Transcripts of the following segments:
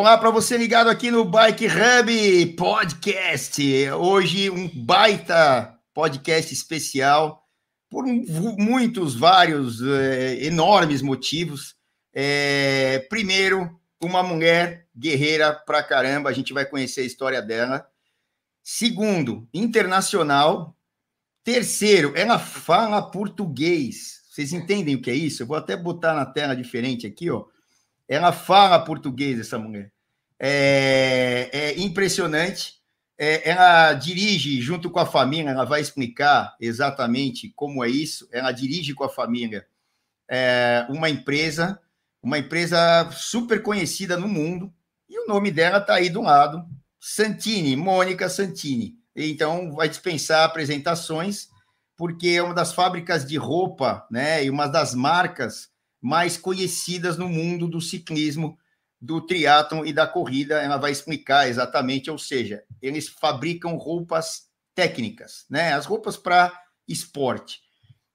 Olá para você ligado aqui no Bike Hub Podcast. Hoje um baita podcast especial por muitos, vários, é, enormes motivos. É, primeiro, uma mulher guerreira pra caramba, a gente vai conhecer a história dela. Segundo, internacional. Terceiro, ela fala português. Vocês entendem o que é isso? Eu vou até botar na tela diferente aqui, ó. Ela fala português, essa mulher. É, é impressionante. É, ela dirige junto com a família, ela vai explicar exatamente como é isso. Ela dirige com a família é, uma empresa, uma empresa super conhecida no mundo, e o nome dela está aí do lado: Santini, Mônica Santini. Então, vai dispensar apresentações, porque é uma das fábricas de roupa, né, e uma das marcas mais conhecidas no mundo do ciclismo, do triatlon e da corrida. Ela vai explicar exatamente, ou seja, eles fabricam roupas técnicas, né? As roupas para esporte.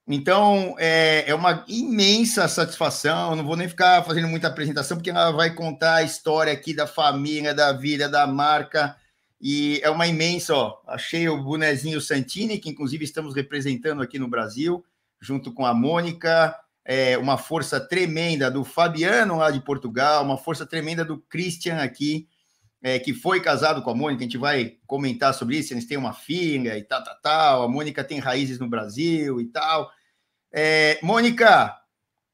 Então, é, é uma imensa satisfação. Não vou nem ficar fazendo muita apresentação, porque ela vai contar a história aqui da família, da vida, da marca. E é uma imensa, ó. Achei o bonezinho Santini, que inclusive estamos representando aqui no Brasil, junto com a Mônica, é, uma força tremenda do Fabiano lá de Portugal, uma força tremenda do Christian aqui, é, que foi casado com a Mônica, a gente vai comentar sobre isso, eles têm uma filha e tal, tal, tal, a Mônica tem raízes no Brasil e tal. É, Mônica,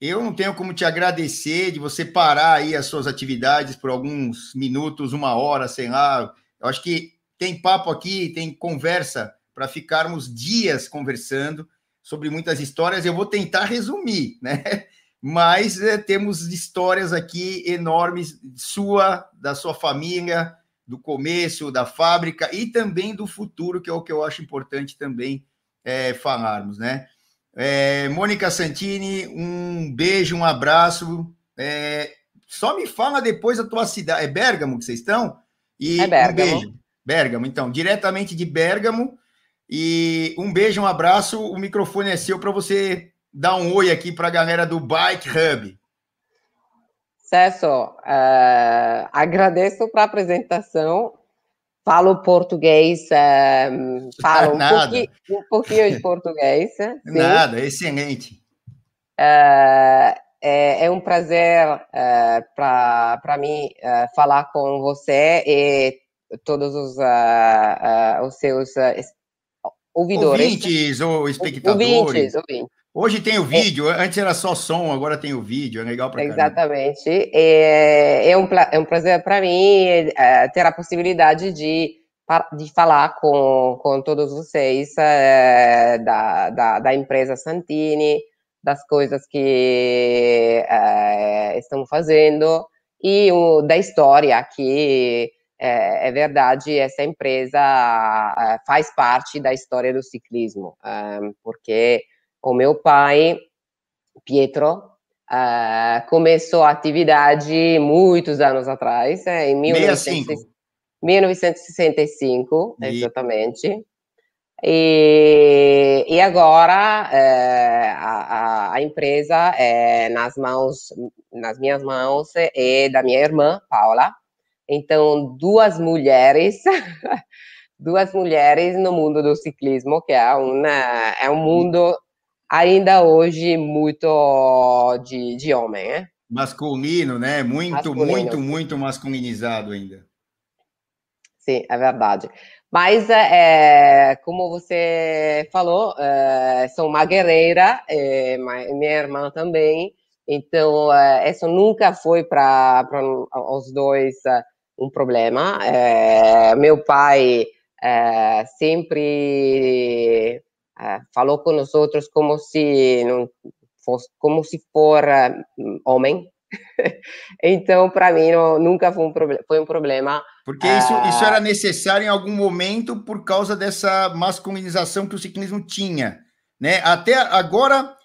eu não tenho como te agradecer de você parar aí as suas atividades por alguns minutos, uma hora, sei lá. Eu acho que tem papo aqui, tem conversa para ficarmos dias conversando sobre muitas histórias. Eu vou tentar resumir, né? Mas é, temos histórias aqui enormes sua, da sua família, do começo, da fábrica e também do futuro, que é o que eu acho importante também é, falarmos, né? É, Mônica Santini, um beijo, um abraço. É, só me fala depois a tua cidade. É Bergamo que vocês estão? E é Bergamo. um beijo. Bergamo, então, diretamente de Bergamo. E um beijo, um abraço. O microfone é seu para você dar um oi aqui para a galera do Bike Hub. Celso, uh, agradeço para a apresentação. Falo português, uh, falo um pouquinho, um pouquinho, de português. Sim. Nada, excelente. Uh, é, é, um prazer uh, para mim falar com você e todos os, os seus ouvidores. Ouvintes ou espectadores. Ouvintes, ouvintes. Hoje tem o vídeo, é. antes era só som, agora tem o vídeo, é legal para Exatamente. É, é, um, é um prazer para mim é, ter a possibilidade de, de falar com, com todos vocês é, da, da, da, empresa Santini, das coisas que é, estão fazendo e o, da história que é, é, verdade, essa empresa é, faz parte da história do ciclismo, é, porque o meu pai, Pietro, é, começou a atividade muitos anos atrás, em 1965, 1965 e... exatamente. E, e agora é, a, a, empresa é nas mãos, nas minhas mãos e da minha irmã Paula, então, duas mulheres, duas mulheres no mundo do ciclismo, que é, uma, é um mundo ainda hoje muito de, de homem, né? Masculino, né? Muito, masculino. muito, muito masculinizado ainda. Sim, é verdade. Mas, é, como você falou, é, sou uma guerreira, é, minha irmã também, então é, isso nunca foi para os dois um problema. É, meu pai é, sempre é, falou com nós outros como se não fosse, como se for homem. então, para mim, não, nunca foi um, foi um problema. Porque isso, isso era necessário em algum momento por causa dessa masculinização que o ciclismo tinha. Né? Até agora,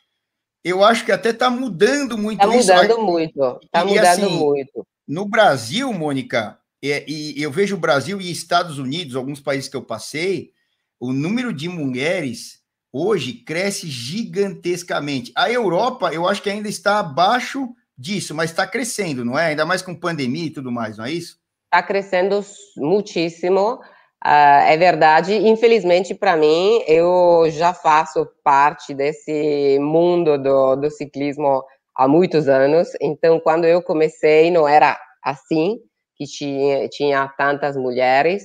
eu acho que até está mudando muito tá isso. Está mudando muito. Está mudando assim, muito. No Brasil, Mônica, é, e eu vejo o Brasil e Estados Unidos, alguns países que eu passei, o número de mulheres hoje cresce gigantescamente. A Europa, eu acho que ainda está abaixo disso, mas está crescendo, não é? Ainda mais com pandemia e tudo mais, não é isso? Está crescendo muitíssimo. Uh, é verdade. Infelizmente, para mim, eu já faço parte desse mundo do, do ciclismo há muitos anos. Então, quando eu comecei, não era assim que tinha, tinha tantas mulheres.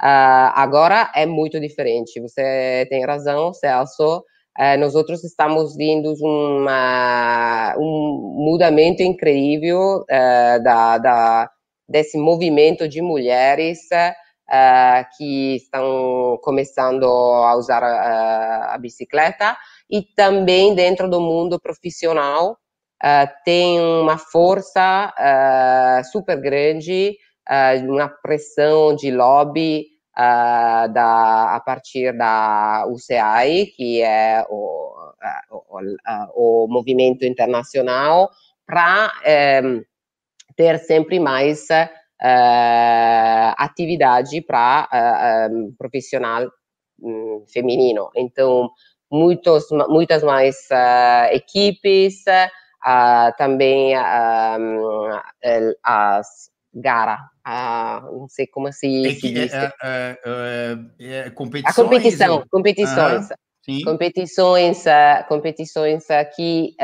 Uh, agora é muito diferente. Você tem razão, Celso. Uh, nós outros estamos vendo uma, um mudamento incrível uh, da, da, desse movimento de mulheres que estão começando a usar a bicicleta e também dentro do mundo profissional uh, tem uma força uh, super grande, uh, uma pressão de lobby da, a partir da UCI, que é o, o, o movimento internacional, para um, ter sempre mais atividade para um, profissional um, feminino. Então, muitos, muitas mais equipes, uh, também uh, as gara, uh, não sei como se, é se diz. É, é, é, é competições, a competição, competições. competições, competições que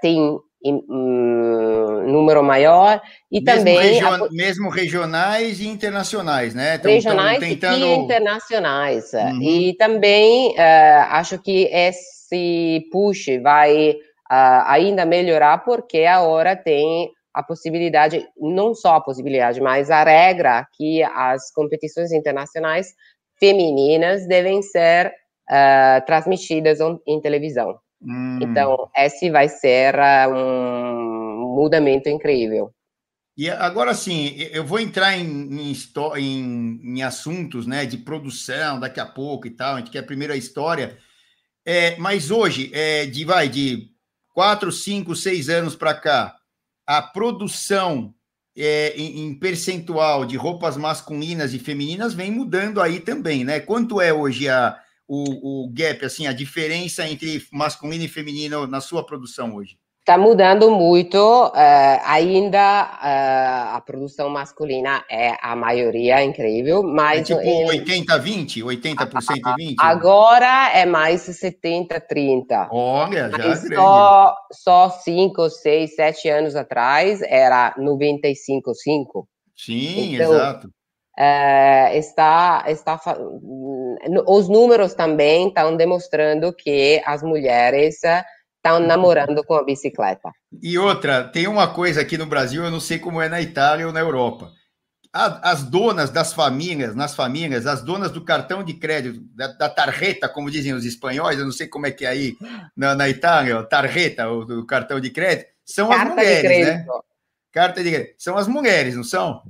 tem um número maior e mesmo também region, a, mesmo regionais e internacionais, né? Então, regionais tentando... e internacionais uhum. e também uh, acho que esse push vai uh, ainda melhorar, porque agora tem a possibilidade, não só a possibilidade, mas a regra que as competições internacionais femininas devem ser uh, transmitidas em televisão. Hum. Então, esse vai ser uh, um mudamento incrível. E agora sim, eu vou entrar em, em, em, em, assuntos né, de produção daqui a pouco e tal. A gente quer primeiro a história. É, mas hoje, é, de, vai, de quatro, cinco, seis anos para cá, a produção é, em, em, percentual de roupas masculinas e femininas vem mudando aí também, né? Quanto é hoje a, o, o gap, assim, a diferença entre masculino e feminino na sua produção hoje? Está mudando muito, uh, ainda uh, a produção masculina é a maioria, incrível, mas... É tipo em, 80-20? 80% e 20%? Agora é mais 70-30. Olha, já é só, só 5, 6, 7 anos atrás era 95-5. Sim, então, exato. Uh, está, está, os números também estão demonstrando que as mulheres estão namorando com a bicicleta. E outra, tem uma coisa aqui no Brasil, eu não sei como é na Itália ou na Europa. As donas das famílias, nas famílias, as donas do cartão de crédito, da, da tarjeta, como dizem os espanhóis, eu não sei como é que é aí na, na Itália, tarjeta, o do cartão de crédito, são Carta as mulheres, né? Carta de crédito. São as mulheres, não são?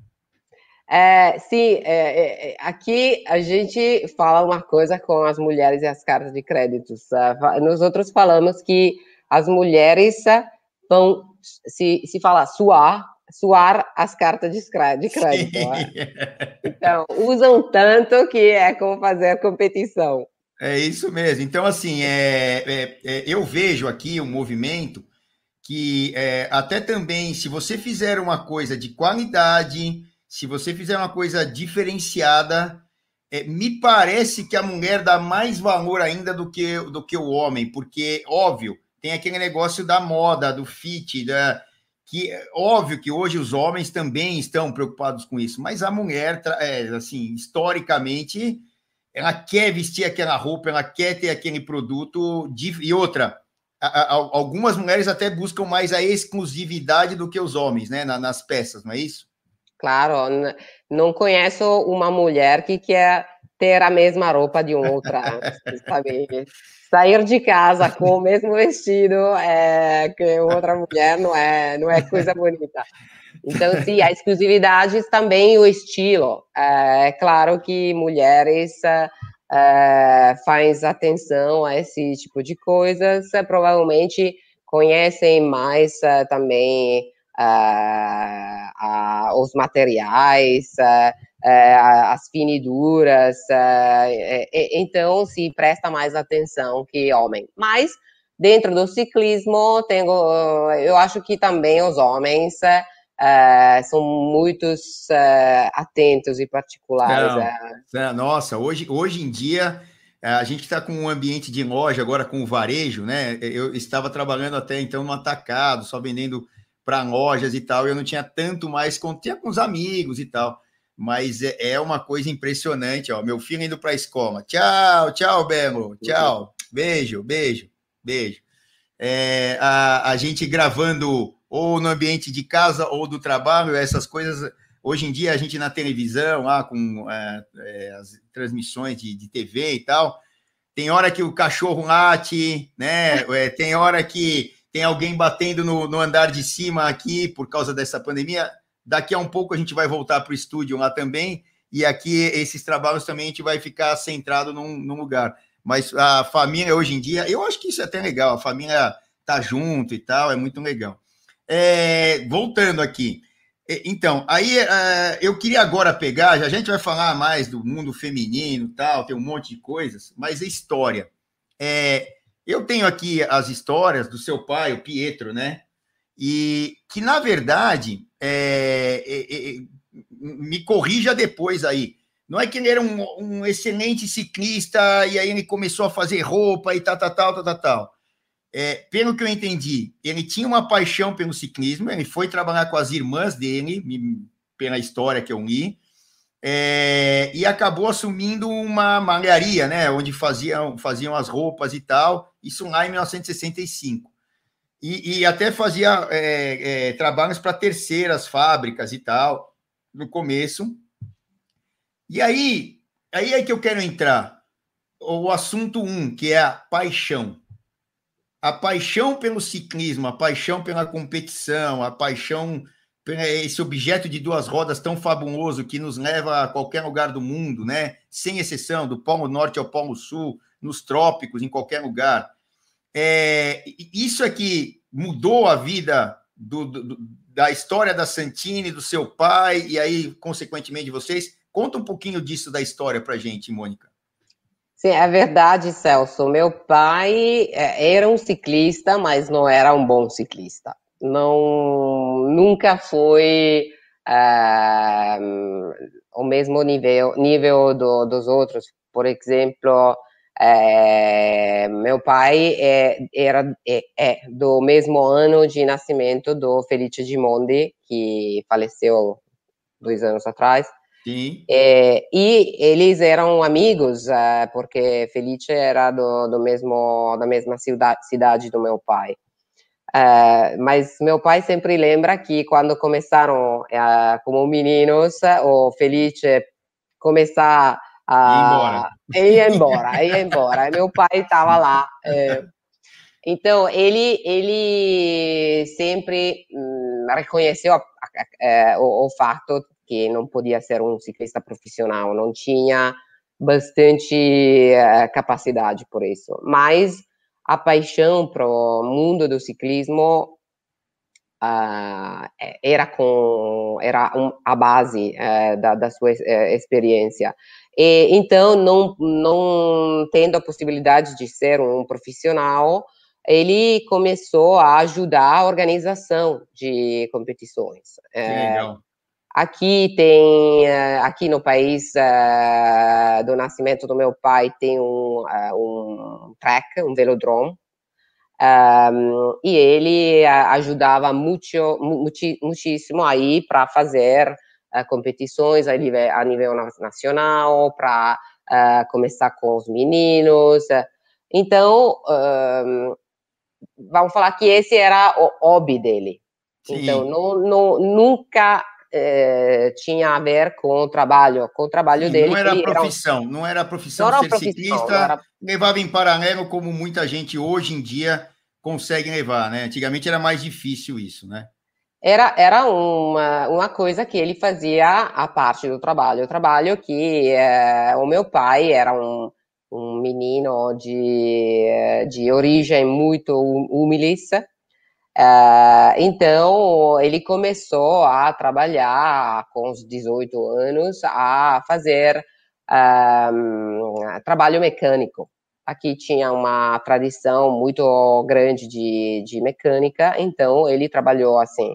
É, sim, é, é, aqui a gente fala uma coisa com as mulheres e as cartas de créditos. Nós outros falamos que as mulheres vão, se, se fala suar, suar as cartas de crédito. Né? Então, usam tanto que é como fazer competição. É isso mesmo. Então, assim, é, é, é eu vejo aqui um movimento que é, até também, se você fizer uma coisa de qualidade se você fizer uma coisa diferenciada, é, me parece que a mulher dá mais valor ainda do que, do que o homem, porque, óbvio, tem aquele negócio da moda, do fit, da, que óbvio que hoje os homens também estão preocupados com isso, mas a mulher, é, assim, historicamente, ela quer vestir aquela roupa, ela quer ter aquele produto, de, e outra, a, a, algumas mulheres até buscam mais a exclusividade do que os homens, né, nas peças, não é isso? Claro, não conheço uma mulher que quer ter a mesma roupa de outra, sabe? Sair de casa com o mesmo vestido é, que outra mulher não é, não é coisa bonita. Então, sim, a exclusividade também o estilo. É, é claro que mulheres é, fazem atenção a esse tipo de coisas, provavelmente conhecem mais é, também uh, uh, os materiais, uh, as finiduras, então se presta mais atenção que homem. Mas dentro do ciclismo, tenho, eu acho que também os homens uh, são muitos uh, atentos e particulares. Não, é. nossa, hoje, hoje em dia a gente está com um ambiente de loja agora com o varejo, né? Eu estava trabalhando até então no atacado, só vendendo para lojas e tal. Eu não tinha tanto mais, tinha com os amigos e tal. Mas é, é uma coisa impressionante, ó. Meu filho indo para a escola. Tchau, tchau, Belo. Tchau. Beijo, beijo, beijo. É, a, a gente gravando ou no ambiente de casa ou do trabalho, essas coisas. Hoje em dia, a gente na televisão, lá com é, é, as transmissões de, de, TV e tal, tem hora que o cachorro late, né? É, tem hora que tem alguém batendo no, no, andar de cima aqui por causa dessa pandemia. Daqui a um pouco a gente vai voltar para o estúdio lá também, e aqui esses trabalhos também a gente vai ficar centrado num, num lugar. Mas a família hoje em dia, eu acho que isso é até legal, a família tá junto e tal, é muito legal. É, voltando aqui. Então, aí uh, eu queria agora pegar, a gente vai falar mais do mundo feminino tal, tem um monte de coisas, mas a história. É, eu tenho aqui as histórias do seu pai, o Pietro, né? E que, na verdade, é, é, é me corrija depois aí. Não é que ele era um, um, excelente ciclista e aí ele começou a fazer roupa e tal, tal, tal, tal, tal, tal é, pelo que eu entendi, ele tinha uma paixão pelo ciclismo, ele foi trabalhar com as irmãs dele, pela história que eu li, é, e acabou assumindo uma malharia, né, onde faziam, faziam as roupas e tal, isso lá em 1965. E, e até fazia é, é, trabalhos para terceiras fábricas e tal, no começo. E aí, aí é que eu quero entrar. O assunto um, que é a paixão a paixão pelo ciclismo, a paixão pela competição, a paixão esse objeto de duas rodas tão fabuloso que nos leva a qualquer lugar do mundo, né? Sem exceção, do Polo Norte ao Polo Sul, nos trópicos, em qualquer lugar. É, isso é que mudou a vida do, do, da história da Santini, do seu pai, e aí, consequentemente, de vocês. Conta um pouquinho disso da história para gente, Mônica. Sim, é verdade, Celso. Meu pai é, era um ciclista, mas não era um bom ciclista. Não, nunca foi uh, o mesmo nível, nível do, dos outros. Por exemplo, é, meu pai é, era é, é, do mesmo ano de nascimento do Felice Gimondi, que faleceu dois anos atrás. Sim. É, e eles eram amigos, é, porque Felice era do, do mesmo, da mesma cidade, cidade do meu pai. É, mas meu pai sempre lembra que quando começaram como meninos, o Felice começar a ia embora, ia embora. E meu pai estava lá. então ele ele sempre hum, reconheceu a, a, a, o, o fato que não podia ser um ciclista profissional, não tinha bastante uh, capacidade por isso. Mas a paixão para o mundo do ciclismo uh, era com era um, a base uh, da, da, sua experiência. E, então, não, não tendo a possibilidade de ser um profissional, ele começou a ajudar a organização de competições. Que legal. Aqui tem, eh, aqui no país uh, do nascimento do meu pai tem um, uh, um track, um velodrome, um, e ele ajudava muito, muitíssimo aí para fazer uh, competições a nível, a nível nacional, para começar com os meninos. Então, um, vamos falar que esse era o hobby dele. Sim. Então, não, não, nunca é, tinha a ver com o trabalho, com o trabalho Sim, dele. Não era profissão, era não era profissão não ser profissão, ciclista, era... levava em paralelo como muita gente hoje em dia consegue levar, né? Antigamente era mais difícil isso, né? Era, era uma, uma coisa que ele fazia a parte do trabalho. O trabalho que é, o meu pai era um, um menino de, de origem muito humilde, Uh, então, ele começou a trabalhar com os 18 anos a fazer uh, trabalho mecânico. aqui tinha uma tradição muito grande de, de mecânica, então ele trabalhou assim.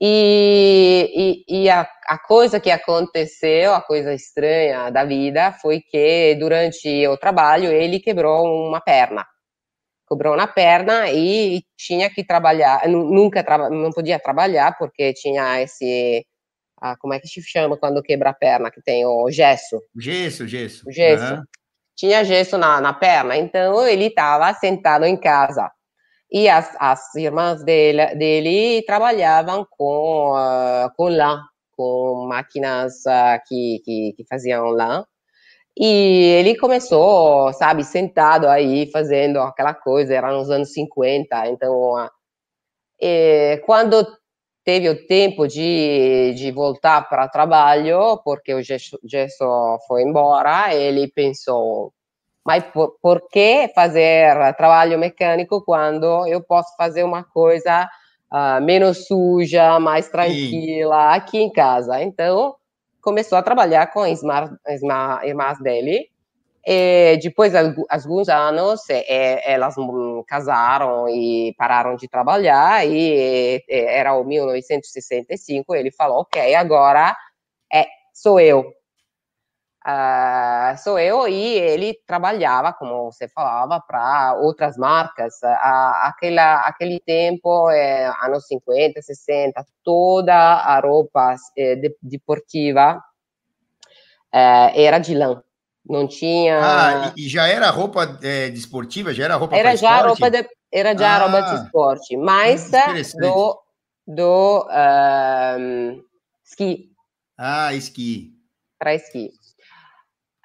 E, e, e a, a, coisa que aconteceu, a coisa estranha da vida, foi que durante o trabalho ele quebrou uma perna. Quebrou uma perna e tinha que trabalhar, nunca não podia trabalhar porque tinha esse ah, como é que se chama quando quebra a perna, que tem o gesso? Gesso, gesso. O gesso. Uhum. Tinha gesso na, na perna, então ele estava sentado em casa. E as, as irmãs dele, dele trabalhavam com, uh, com lã, com máquinas uh, que, que, que faziam lã. E ele começou, sabe, sentado aí, fazendo aquela coisa, era nos anos 50, então, uh, quando teve o tempo de, de voltar para o trabalho, porque o gesso foi embora, ele pensou, mas por, por, que fazer trabalho mecânico quando eu posso fazer uma coisa uh, menos suja, mais tranquila Sim. aqui em casa? Então, começou a trabalhar com as irmãs dele, e depois de alguns anos, elas casaram e pararam de trabalhar, e era o 1965, ele falou, ok, agora é, sou eu. Uh, sou eu e ele trabalhava, como você falava, para outras marcas. Uh, aquela, aquele tempo, é, anos 50, 60, toda a roupa é, de, deportiva é, era de lã não tinha. Ah, e, já era roupa é, desportiva? Já era roupa Era já roupa de, era já ah, roupa de esporte, mas do, do um, esqui. Ah, esqui. Para esqui.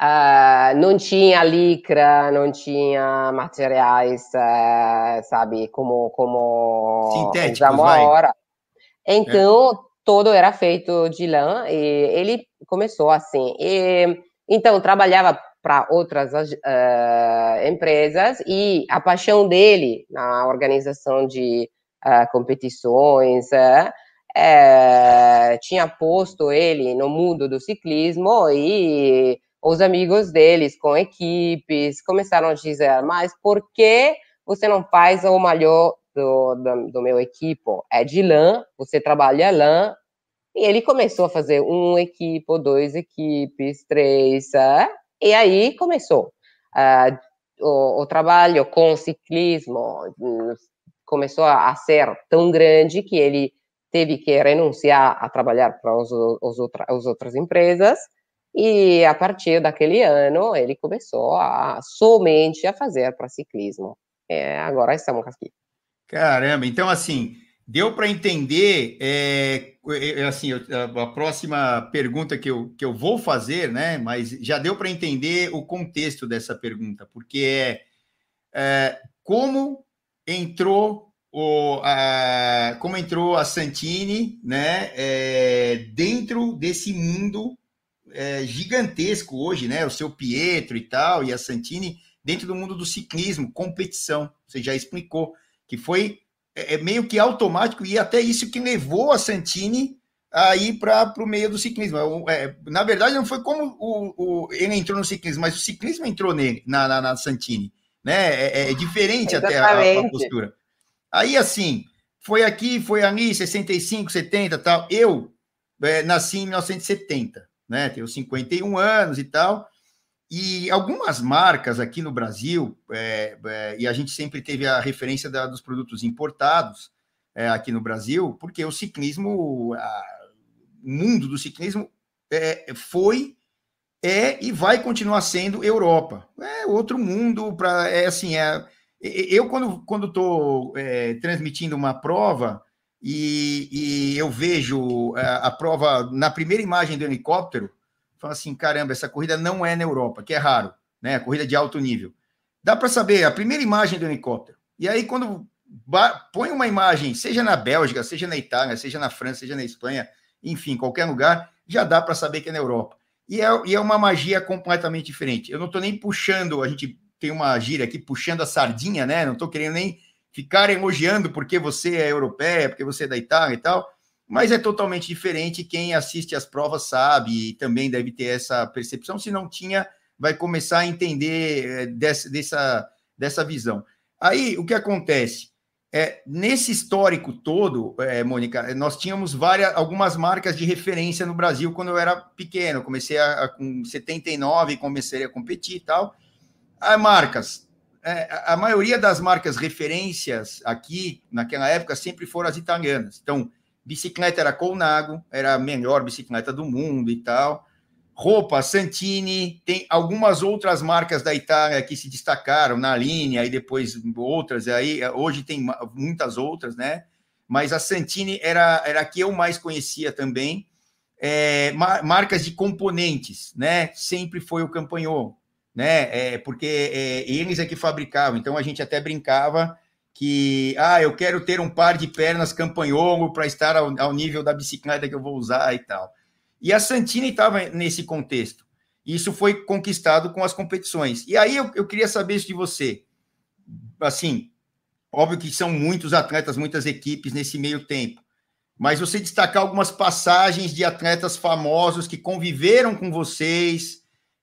Uh, não tinha licra, não tinha materiais, uh, sabe, como, como Sintéticos, usamos agora. Então, é. todo era feito de lã e ele começou assim. E então, trabalhava para outras uh, empresas e a paixão dele na organização de uh, competições uh, tinha posto ele no mundo do ciclismo e os amigos deles com equipes começaram a dizer, mas por que você não faz o maior do, do, do meu equipo? É de lã, você trabalha lã, e ele começou a fazer um equipe, dois equipes, três, é? e aí começou. Uh, o, o, trabalho com o ciclismo hum, começou a, ser tão grande que ele teve que renunciar a trabalhar para os, os outra, as outras empresas, e a partir daquele ano ele começou a somente a fazer para ciclismo. É, agora estamos aqui. Caramba, então assim, Deu para entender, é, é, assim, a, próxima pergunta que eu, que eu vou fazer, né? Mas já deu para entender o contexto dessa pergunta, porque é, é como entrou o, a, como entrou a Santini, né? É, dentro desse mundo é, gigantesco hoje, né? O seu Pietro e tal, e a Santini dentro do mundo do ciclismo, competição. Você já explicou que foi é, é, meio que automático, e até isso que levou a Santini a ir para o meio do ciclismo. É, é, na verdade, não foi como o, o, ele entrou no ciclismo, mas o ciclismo entrou nele, na, na, na Santini. Né? É, é diferente até a, a, postura. Aí, assim, foi aqui, foi ali, 65, 70 tal. Eu é, nasci em 1970, né? Tenho 51 anos e tal. E algumas marcas aqui no Brasil, é, é, e a gente sempre teve a referência da, dos produtos importados é, aqui no Brasil, porque o ciclismo, a, o mundo do ciclismo é, foi, é e vai continuar sendo Europa. É outro mundo para. É assim, é, eu, quando estou é, transmitindo uma prova e, e eu vejo a, a prova na primeira imagem do helicóptero fala assim: caramba, essa corrida não é na Europa, que é raro, né? Corrida de alto nível. Dá para saber a primeira imagem do helicóptero. E aí, quando põe uma imagem, seja na Bélgica, seja na Itália, seja na França, seja na Espanha, enfim, qualquer lugar, já dá para saber que é na Europa. E é, e é uma magia completamente diferente. Eu não estou nem puxando, a gente tem uma gíria aqui, puxando a sardinha, né? Não estou querendo nem ficar elogiando porque você é europeia, porque você é da Itália e tal mas é totalmente diferente. Quem assiste as provas sabe e também deve ter essa percepção. Se não tinha, vai começar a entender é, dessa, dessa, dessa visão. Aí, o que acontece? É, nesse histórico todo, é, Mônica, nós tínhamos várias, algumas marcas de referência no Brasil quando eu era pequeno. Comecei a, a, com 79, comecei a competir e tal. As marcas, é, a maioria das marcas referências aqui, naquela época, sempre foram as italianas. Então, bicicleta era Colnago, era a melhor bicicleta do mundo e tal. Roupa, Santini, tem algumas outras marcas da Itália que se destacaram na linha, e depois outras aí, hoje tem muitas outras, né? Mas a Santini era, era a que eu mais conhecia também. É, marcas de componentes, né? Sempre foi o Campanhol, né? É, porque é, eles é que fabricavam, então a gente até brincava que, ah, eu quero ter um par de pernas Campanholo para estar ao, ao nível da bicicleta que eu vou usar e tal. E a Santini estava nesse contexto. Isso foi conquistado com as competições. E aí eu, eu queria saber isso de você. Assim, óbvio que são muitos atletas, muitas equipes nesse meio tempo. Mas você destacar algumas passagens de atletas famosos que conviveram com vocês,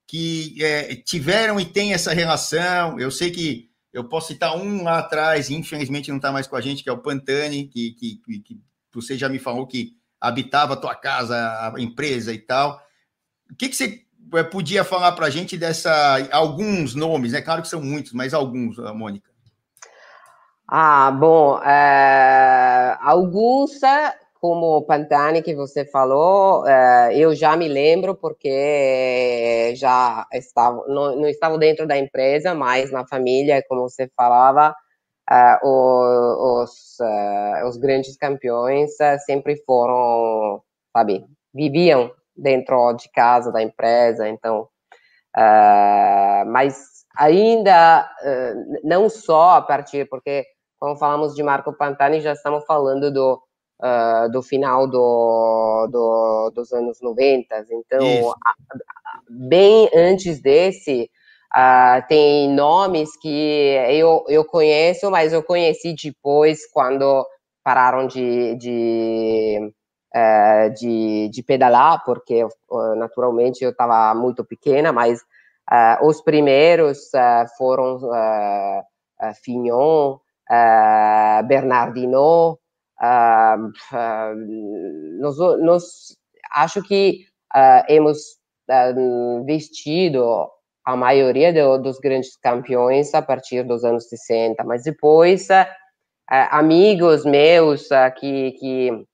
que é, tiveram e têm essa relação. Eu sei que eu posso citar um lá atrás, infelizmente não está mais com a gente, que é o Pantani, que, que, que você já me falou que habitava a tua casa, a empresa e tal. O que, que você eh, podia falar para a gente dessa alguns nomes, né? Claro que são muitos, mas alguns, Mônica. Ah, bom, é, alguns, como Pantani que você falou, é, eu já me lembro porque já estava, não, não estava dentro da empresa, mas na família, como você falava, uh, os, os grandes campeões sempre foram, sabe, viviam dentro de casa da empresa, então, mas ainda não só a partir, porque quando falamos de Marco Pantani já estamos falando do do final do, do, dos anos 90, então, bem antes desse, Uh, tem nomes que eu, eu conheço, mas eu conheci depois quando pararam de, de, uh, de, de, pedalar, porque uh, naturalmente eu estava muito pequena, mas os primeiros foram Fignon, Bernardino, nós, nós, acho que hemos vestido a maioria do, dos grandes campeões a partir dos anos 60, mas depois uh, amigos meus uh, que, que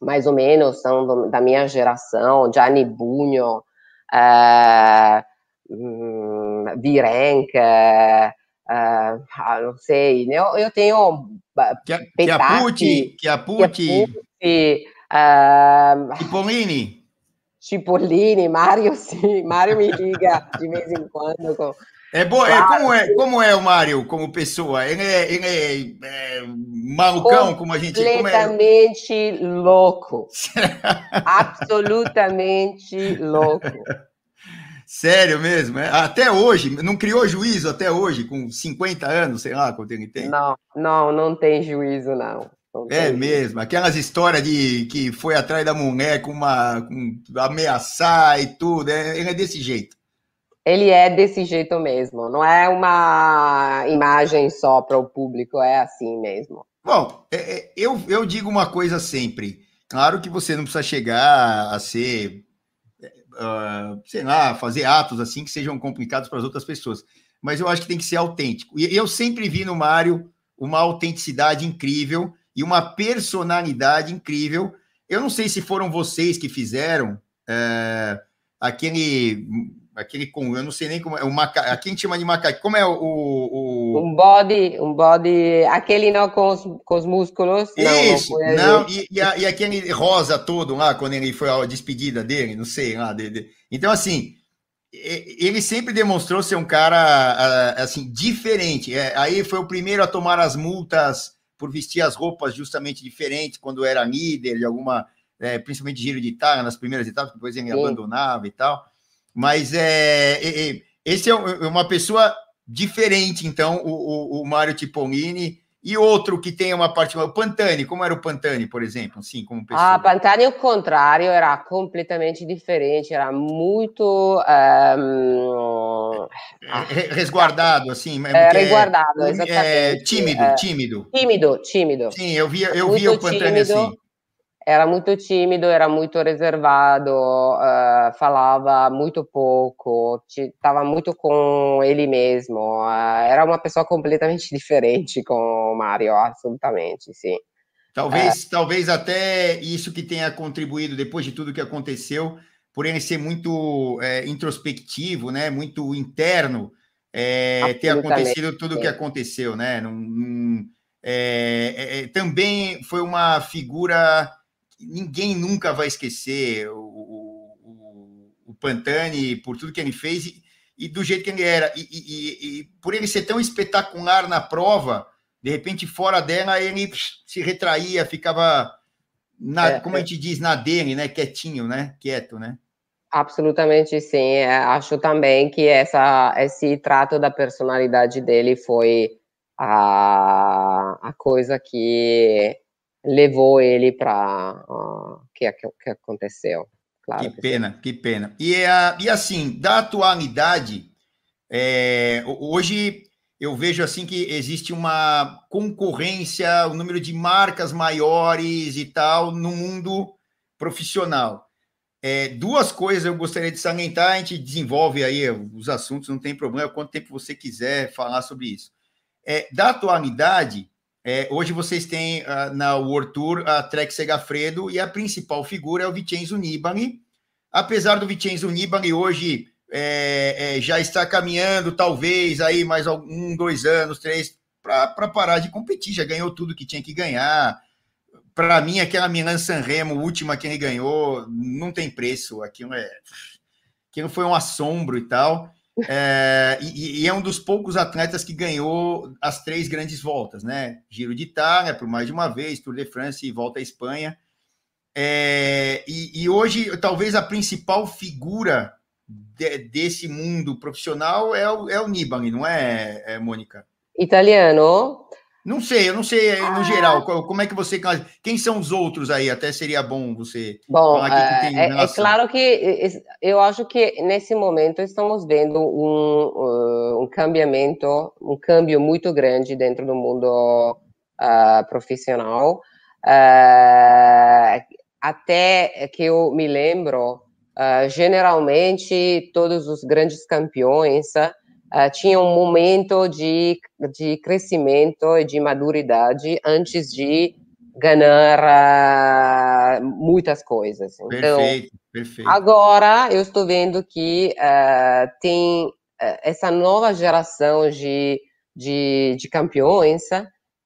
mais ou menos são do, da minha geração, Gianni Bugno, uh, um, uh, não sei, eu, eu tenho Chiapucci, Chiapucci, Chiapucci uh, Cipollini, Cipollini, Mário, sim, Mário me liga de vez em quando. Com... É bom, claro. é, como, é, como é o Mário como pessoa? Ele é, ele é, é malucão, como a gente... É? Completamente é? louco. Absolutamente louco. Sério mesmo? É? Até hoje? Não criou juízo até hoje, com 50 anos, sei lá quanto ele tem? Não, não, não tem juízo, não. É mesmo, aquelas histórias de que foi atrás da mulher com uma com, ameaçar e tudo, é, ele é desse jeito. Ele é desse jeito mesmo, não é uma imagem só para o público, é assim mesmo. Bom, é, é, eu, eu digo uma coisa sempre. Claro que você não precisa chegar a ser, uh, sei lá, fazer atos assim que sejam complicados para as outras pessoas. Mas eu acho que tem que ser autêntico. E eu sempre vi no Mário uma autenticidade incrível e uma personalidade incrível. Eu não sei se foram vocês que fizeram é, aquele aquele com eu não sei nem como é o maca, a gente chama de macaco como é o, o, o... um body um body aquele não com os, com os músculos? Isso não, não, não e, e, a, e, aquele rosa todo lá quando ele foi a despedida dele não sei lá de, de... então assim ele sempre demonstrou ser um cara assim diferente. É, aí foi o primeiro a tomar as multas por vestir as roupas justamente diferentes quando era líder de alguma, é, principalmente giro de Itália, nas primeiras etapas, depois ele Sim. abandonava e tal. Mas é, é, esse é uma pessoa diferente, então, o, o, o Mário Tipolini, E outro que tem uma parte. O Pantani, como era o Pantani, por exemplo? Assim, como pessoa? Ah, Pantani, ao contrário, era completamente diferente, era muito. Um... Resguardado, assim. É, resguardado, é, exatamente. É, tímido, é, tímido. Tímido, tímido. Sim, eu via, eu via o Pantani tímido. assim era muito tímido, era muito reservado, uh, falava muito pouco, estava muito com ele mesmo. Uh, era uma pessoa completamente diferente com o Mario, absolutamente, sim. Talvez, é. talvez até isso que tenha contribuído depois de tudo que aconteceu, por ele ser muito é, introspectivo, né, muito interno, é, ter acontecido tudo o que aconteceu, né? Num, num, é, também foi uma figura ninguém nunca vai esquecer o, o, o, Pantani por tudo que ele fez e, e do jeito que ele era. E, e, e, por ele ser tão espetacular na prova, de repente, fora dela, ele se retraía, ficava, na, é, como a é. gente diz, na dele, né? Quietinho, né? Quieto, né? Absolutamente sim. É, acho também que essa, esse trato da personalidade dele foi a, a coisa que levou ele para uh, que, que, que aconteceu. Claro que, que pena, sim. que pena. E, uh, e assim, da atualidade, é, hoje eu vejo assim que existe uma concorrência, o um número de marcas maiores e tal no mundo profissional. É, duas coisas eu gostaria de salientar, a gente desenvolve aí os assuntos, não tem problema, quanto tempo você quiser falar sobre isso. É, da atualidade, é, hoje vocês têm uh, na World Tour a Trek Segafredo e a principal figura é o Vincenzo Nibali. Apesar do Vincenzo Nibali hoje é, é, já estar caminhando, talvez aí mais um, dois anos, três, para parar de competir, já ganhou tudo que tinha que ganhar. Para mim, aquela Milan Sanremo, última que ele ganhou, não tem preço. Aquilo é, aquilo foi um assombro e tal. É, e, e, é um dos poucos atletas que ganhou as três grandes voltas, né? Giro de Itália, por mais de uma vez, Tour de France e volta à Espanha. É, e, e, hoje, talvez a principal figura de, desse mundo profissional é o, é o Nibali, não é, é Mônica? Italiano? Não sei, eu não sei no ah. geral. Como é que você. Quem são os outros aí? Até seria bom você bom, falar que é, é, é claro que eu acho que nesse momento estamos vendo um, um cambiamento, um câmbio muito grande dentro do mundo uh, profissional. Uh, até que eu me lembro, uh, generalmente todos os grandes campeões uh, tinha um momento de, de crescimento e de maturidade antes de ganhar uh, muitas coisas. Então, perfeito, perfeito. Agora eu estou vendo que uh, tem uh, essa nova geração de, de, de campeões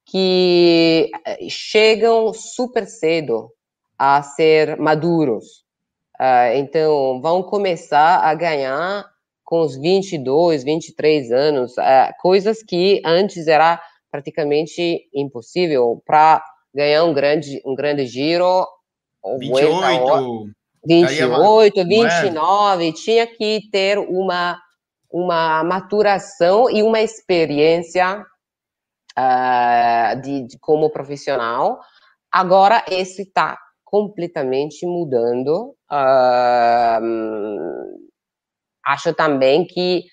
que chegam super cedo a ser maduros. então, vão começar a ganhar com os 22, 23 anos, é, coisas que antes era praticamente impossível para ganhar um grande, um grande giro. 28, 28, 29, é? tinha que ter uma, uma maturação e uma experiência uh, de, de, como profissional. Agora, esse está completamente mudando. Uh, acho também que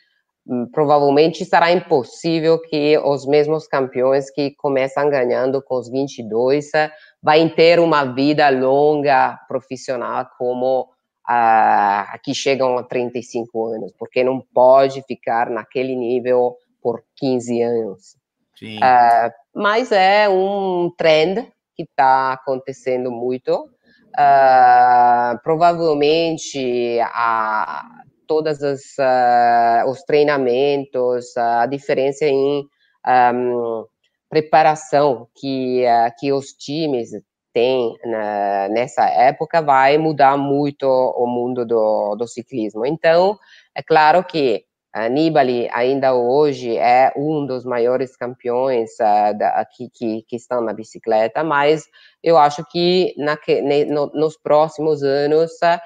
hum, provavelmente será impossível que os mesmos campeões que começam ganhando com os 22 eh, vai ter uma vida longa profissional como a que chegam a 35 anos, porque não pode ficar naquele nível por 15 anos. Uh, mas é um trend que está acontecendo muito. Uh, provavelmente a, todas as uh, os treinamentos, a diferença em um, preparação que uh, que os times têm na, nessa época vai mudar muito o mundo do, do ciclismo. Então, é claro que Nibali ainda hoje é um dos maiores campeões uh, da, que, que, que, estão na bicicleta, mas eu acho que na, ne, no, nos próximos anos uh,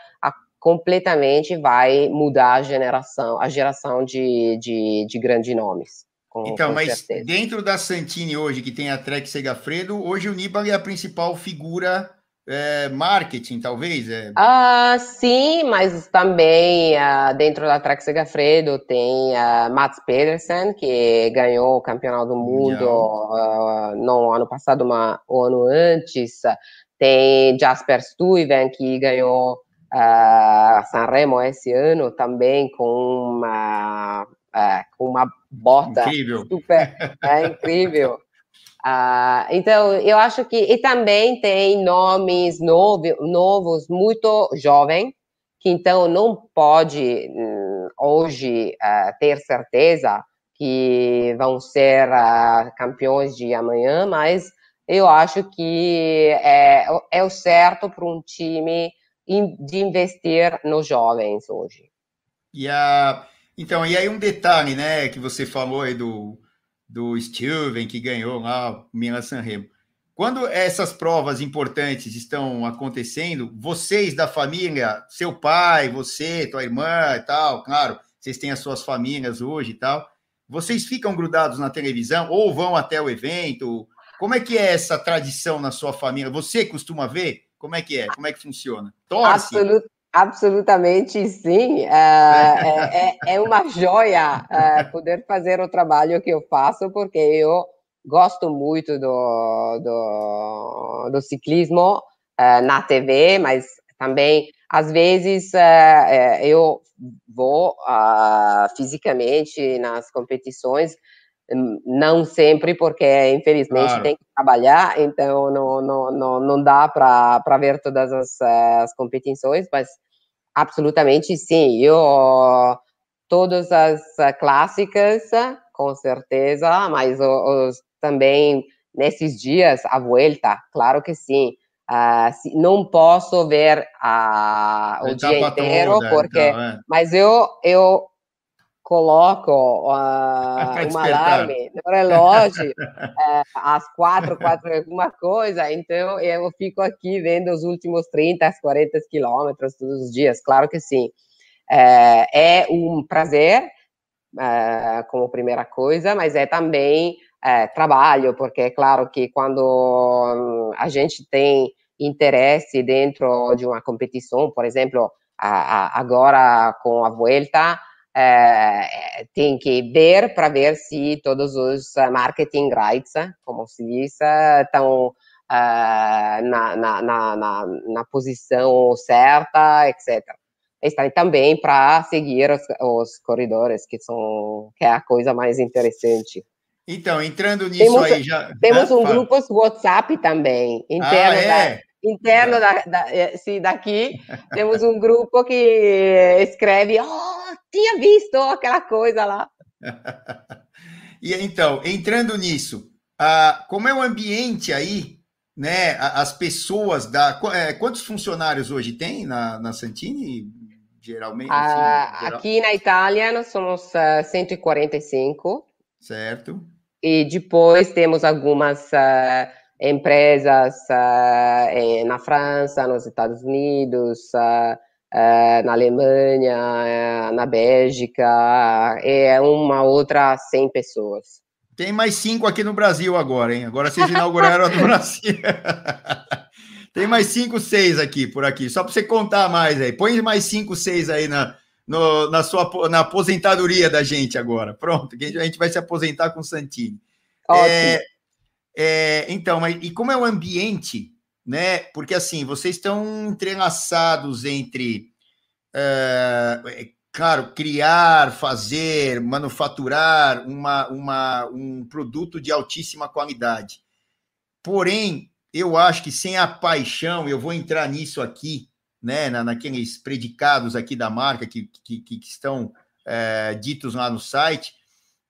completamente vai mudar a geração, a geração de, de, de grandes nomes. Com, então, com mas certeza. dentro da Santini hoje, que tem a Trek Segafredo, hoje o Nibali é a principal figura é, marketing, talvez? É. Ah, sim, mas também uh, dentro da Trek Segafredo tem uh, Mats Pedersen, que ganhou o campeonato do mundo uh, não ano passado, mas o ano antes. Tem Jasper Stuyven, que ganhou uh, Sanremo esse ano também com uma, com uma bota incrível. super é, incrível. Uh, então, eu acho que. E também tem nomes novo, novos, muito jovens, que então não pode hum, hoje uh, ter certeza que vão ser uh, campeões de amanhã, mas eu acho que é, é o certo para um time de investir nos jovens hoje. E a, então, e aí um detalhe, né, que você falou aí do do Steven, que ganhou lá o Milan Sanremo. Quando essas provas importantes estão acontecendo, vocês da família, seu pai, você, tua irmã e tal, claro, vocês têm as suas famílias hoje e tal, vocês ficam grudados na televisão ou vão até o evento? Como é que é essa tradição na sua família? Você costuma ver? Como é que é? Como é que funciona? Torce? Absolut, Absolutamente sim. É, é, é, é uma joia é, poder fazer o trabalho que eu faço, porque eu gosto muito do, do, do ciclismo é, na TV, mas também, às vezes, eu vou uh, fisicamente nas competições, não sempre, porque infelizmente claro. tem que trabalhar, então não, não, não, não dá para ver todas as, as competições, mas absolutamente sim. Eu todas as clássicas, com certeza, mas os, também nesses dias a volta, claro que sim. Uh, não posso ver uh, o dia inteiro, toda, porque, então, é. mas eu eu coloco uh, um alarme no relógio uh, às quatro, quatro alguma coisa, então eu fico aqui vendo os últimos 30, 40 quilômetros todos os dias, claro que sim. Uh, é um prazer, uh, como primeira coisa, mas é também trabalho, porque é claro que quando hum, a gente tem interesse dentro de uma competição, por exemplo, agora com a Vuelta, é, tem que ver para ver se todos os eh, marketing rights, como se diz, estão uh, na, na, na, na, posição certa, etc. E também para seguir os, os, corredores, que são que é a coisa mais interessante. Então, entrando nisso temos, aí já. Temos um grupo WhatsApp também, interno ah, é? Interno da, da, eh, se daqui, temos um grupo que escreve, oh, tinha visto aquela coisa lá. e então, entrando nisso, ah, como é o ambiente aí, né? As pessoas da. É, quantos funcionários hoje tem na, na Santini? Geralmente. Ah, geral... Aqui na Itália nós somos uh, 145. Certo. E depois temos algumas. Uh, empresas uh, na França, nos Estados Unidos, uh, uh, na Alemanha, na Bélgica, é uma outra 100 pessoas. Tem mais cinco aqui no Brasil agora, hein? Agora vocês inauguraram a do Brasil. Tem mais cinco, seis aqui, por aqui. Só para você contar mais aí. Põe mais cinco, seis aí na, no, na sua na aposentadoria da gente agora. Pronto, a gente vai se aposentar com o Santini. Ótimo. É, é, então, mas, e como é o ambiente, né? Porque assim, vocês estão entrelaçados entre, é, claro, criar, fazer, manufaturar uma, uma, um produto de altíssima qualidade. Porém, eu acho que sem a paixão, eu vou entrar nisso aqui, né? Na, naqueles predicados aqui da marca que, que, que estão é, ditos lá no site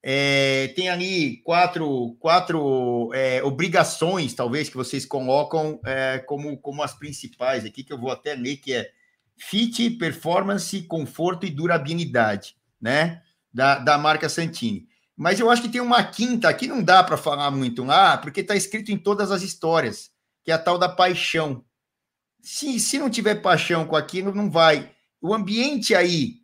é, tem ali quatro, quatro é, obrigações, talvez, que vocês colocam é, como, como as principais aqui, que eu vou até ler, que é fit, performance, conforto e durabilidade, né? Da, da marca Santini. Mas eu acho que tem uma quinta, aqui não dá para falar muito lá, porque está escrito em todas as histórias, que é a tal da paixão. Se, se não tiver paixão com aquilo, não vai. O ambiente aí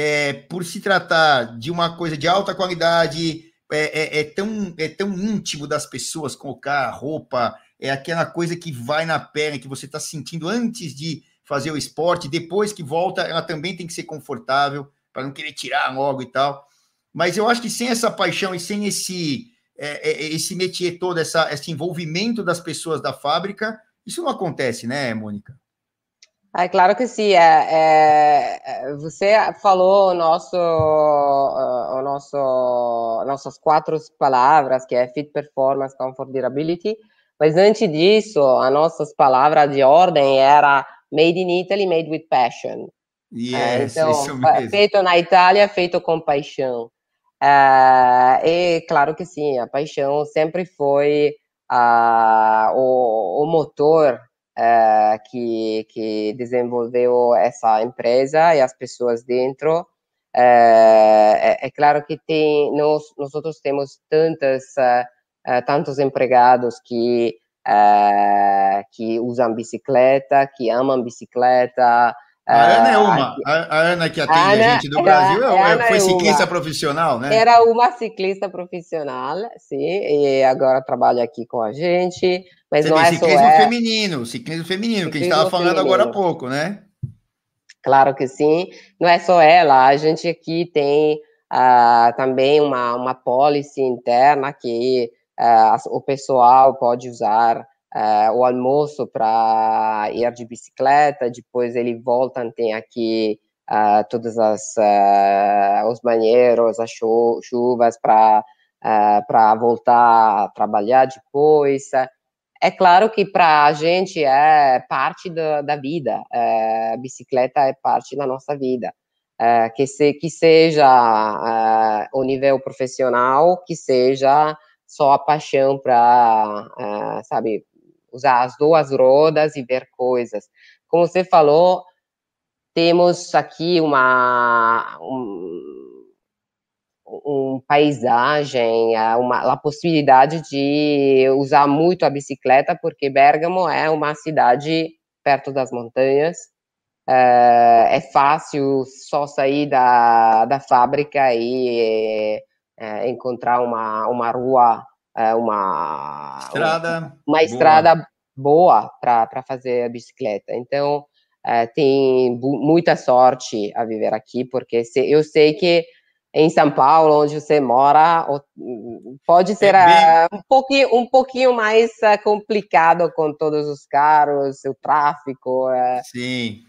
é, por se tratar de uma coisa de alta qualidade, é, é, é, tão, é tão íntimo das pessoas colocar roupa, é aquela coisa que vai na perna, que você está sentindo antes de fazer o esporte, depois que volta, ela também tem que ser confortável, para não querer tirar logo e tal. Mas eu acho que sem essa paixão e sem esse, é, é, esse métier todo, essa, esse envolvimento das pessoas da fábrica, isso não acontece, né, Mônica? É claro que sim. É, é, é você falou nosso, o nosso, nossas quatro palavras, que é fit, performance, comfort, durability. Mas antes disso, as nossas palavras de ordem era made in Italy, made with passion. É, yes, então, feito na Itália, feito com paixão. Uh, e claro que sim, a paixão sempre foi uh, o, o, motor uh, que, que desenvolveu essa empresa e as pessoas dentro. É, é, claro que tem, nós, nós outros temos tantas, tantos empregados que, que usam bicicleta, que amam bicicleta, a Ana é ah, uma. A, a Ana que atende Ana, a gente do Brasil é, é, foi ciclista uma. profissional, né? Era uma ciclista profissional, sim, e agora trabalha aqui com a gente. Mas Você não é ciclismo só feminino, ciclismo feminino, ciclismo que a gente estava falando agora há pouco, né? Claro que sim. Não é só ela, a gente aqui tem uh, também uma, uma policy interna que uh, o pessoal pode usar uh, o almoço para ir de bicicleta, depois ele volta, tem aqui uh, todos as, uh, os banheiros, as chu chuvas para para voltar a trabalhar depois. É claro que para a gente é parte da, da vida, a bicicleta é parte da nossa vida. que, se, que seja o nível profissional, que seja só a paixão para, sabe, usar as duas rodas e ver coisas. Como você falou, temos aqui uma um, um paisagem, uma a possibilidade de usar muito a bicicleta, porque Bergamo é uma cidade perto das montanhas. É, é fácil só sair da, da fábrica e é, encontrar uma, uma rua é, uma estrada, uma, uma estrada boa para fazer a bicicleta. Então, é, tem muita sorte a viver aqui, porque se, eu sei que em São Paulo, onde você mora, pode ser é bem... um, pouquinho, um pouquinho mais é, complicado com todos os carros, o tráfego. É. Sim.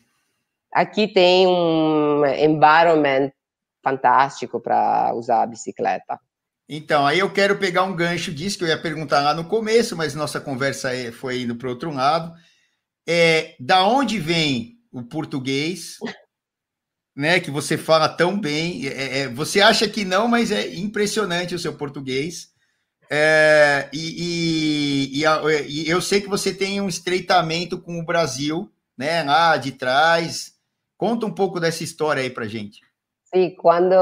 Aqui tem um environment fantástico para usar a bicicleta. Então, aí eu quero pegar um gancho disso que eu ia perguntar lá no começo, mas nossa conversa foi indo para outro lado. É, da onde vem o português, né? Que você fala tão bem. É, é, você acha que não, mas é impressionante o seu português. É, e, e, e, e, eu sei que você tem um estreitamento com o Brasil, né? Lá de trás. Conta um pouco dessa história aí para gente. Sim, quando,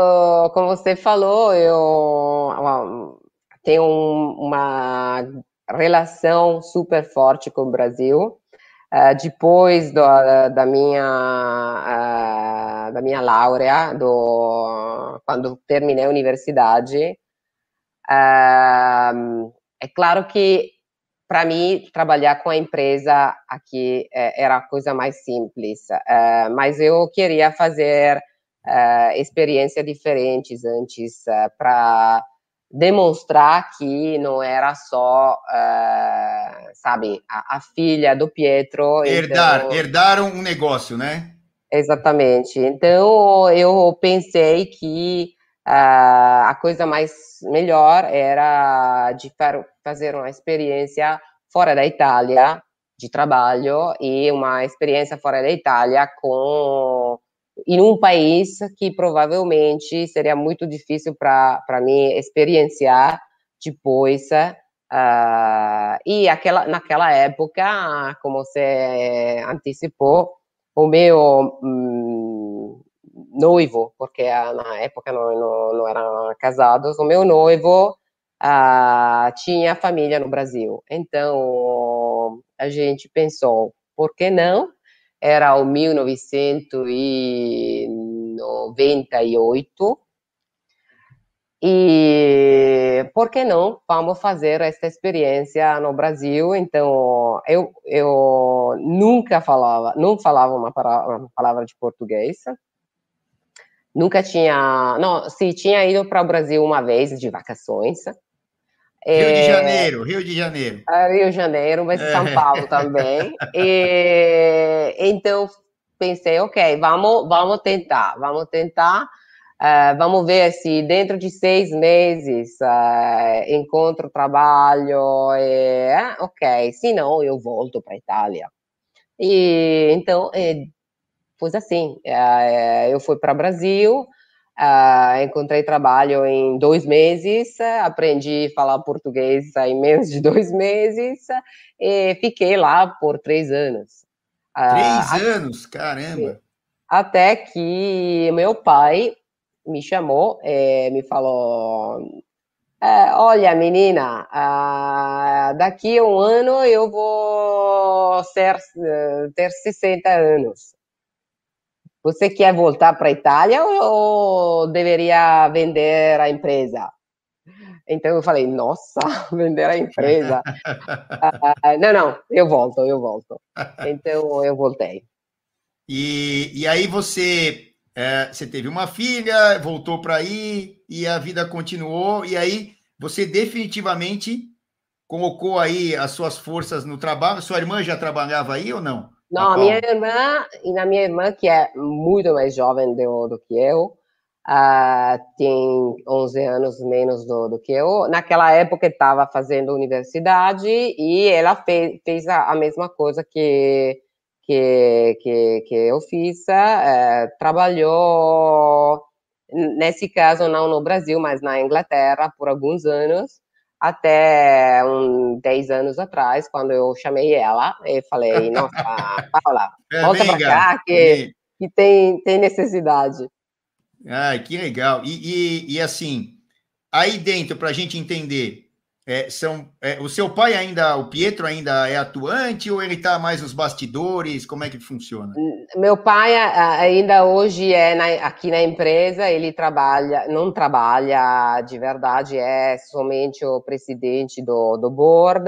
como você falou, eu tenho uma relação super forte com o Brasil. Uh, depois do, da minha uh, da minha laurea, do, quando terminei a universidade, uh, é claro que para mim trabalhar com a empresa aqui é, era a coisa mais simples, mas eu queria fazer uh, experiências diferentes antes uh, para demonstrar que não era só, uh, sabe, a, a, filha do Pietro. Herdar, então... herdaram um negócio, né? Exatamente. Então eu pensei que uh, a coisa mais melhor era de fazer uma experiência fora da Itália de trabalho e uma experiência fora da Itália com em um país que provavelmente seria muito difícil para mim experienciar depois. Uh, e aquela, naquela época, como você antecipou, o meu hum, noivo, porque na época não, não, não eram casados, o meu noivo uh, tinha família no Brasil. Então, a gente pensou, por que não era o 1998, E por que não vamos fazer esta experiência no Brasil? Então, eu, eu nunca falava, não falava uma palavra, uma palavra de português. Nunca tinha, não, sim, tinha ido para o Brasil uma vez de vacações. Rio de é, Janeiro, Rio de Janeiro. Ah, Rio de Janeiro, mas é. São Paulo também. E, então pensei, ok, vamos, vamos tentar, vamos tentar. Uh, vamos ver se dentro de seis meses uh, encontro trabalho. E, uh, ok, se não, eu volto para a Itália. E então, é, foi assim. Eu fui para o Brasil, encontrei trabalho em dois meses, aprendi a falar português em menos de dois meses e fiquei lá por três anos. Três anos? Caramba! Até que meu pai me chamou e me falou: é, Olha, menina, ah, daqui a um ano eu vou ser, ter 60 anos. Você quer voltar para a Itália ou deveria vender a empresa? Então eu falei, nossa, vender a empresa. ah, não, não, eu volto, eu volto. Então eu voltei. E, e aí você é, você teve uma filha, voltou para aí e a vida continuou. E aí você definitivamente colocou aí as suas forças no trabalho. Sua irmã já trabalhava aí ou não? Não, a minha irmã, e na minha irmã, que é muito mais jovem do, do que eu, uh, tem 11 anos menos do, do que eu. Naquela época estava fazendo universidade e ela fez, fez a, a mesma coisa que que, que, que eu fiz, é, trabalhou, nesse caso não no Brasil, mas na Inglaterra por alguns anos, até uns 10 anos atrás, quando eu chamei ela e falei, nossa, Paula, é, volta para cá que, que tem, tem necessidade. Ah, que legal. E, e, e assim, aí dentro, para a gente entender, é, são, é, o seu pai ainda, o Pietro ainda é atuante ou ele está mais nos bastidores? Como é que funciona? Meu pai ainda hoje é na, aqui na empresa, ele trabalha, não trabalha de verdade, é somente o presidente do, do board,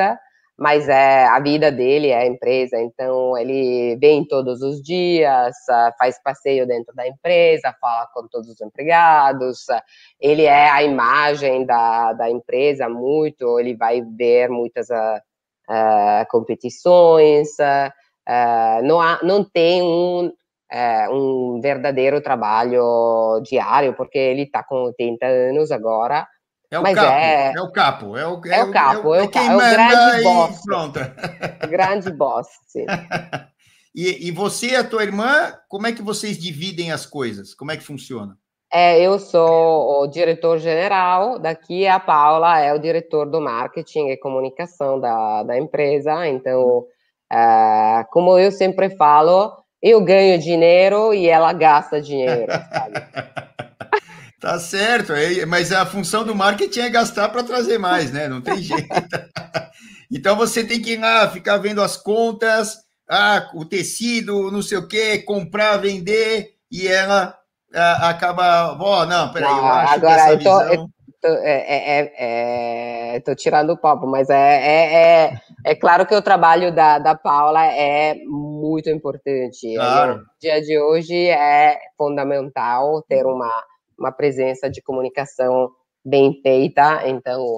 mas é a vida dele é a empresa, então ele vem todos os dias, ah, faz passeio dentro da empresa, fala com todos os empregados, ele é a imagem da, da empresa muito, ele vai ver muitas uh, competições, não, há, não tem um, um verdadeiro trabalho diário, porque ele está com 80 anos agora, é o Mas capo, é... é o capo, é o, é, é o capo, é, o, é, é o grande boss. Pronto. grande boss, sim. e, e você e a tua irmã, como é que vocês dividem as coisas? Como é que funciona? É, eu sou o diretor-geral, daqui a Paula é o diretor do marketing e comunicação da, da empresa, então, é, como eu sempre falo, eu ganho dinheiro e ela gasta dinheiro, sabe? Tá certo, é, mas a função do marketing é gastar para trazer mais, né? Não tem jeito. então você tem que ir lá, ficar vendo as contas, ah, o tecido, não sei o quê, comprar, vender, e ela ah, acaba. Ó, oh, não, peraí, eu acho agora, que eu tô, visão... Tô, é, é, é, tô tirando o papo, mas é, é, é, é, claro que o trabalho da, da Paula é muito importante. Claro. No dia de hoje é fundamental ter uma uma presença de comunicação bem feita. Então,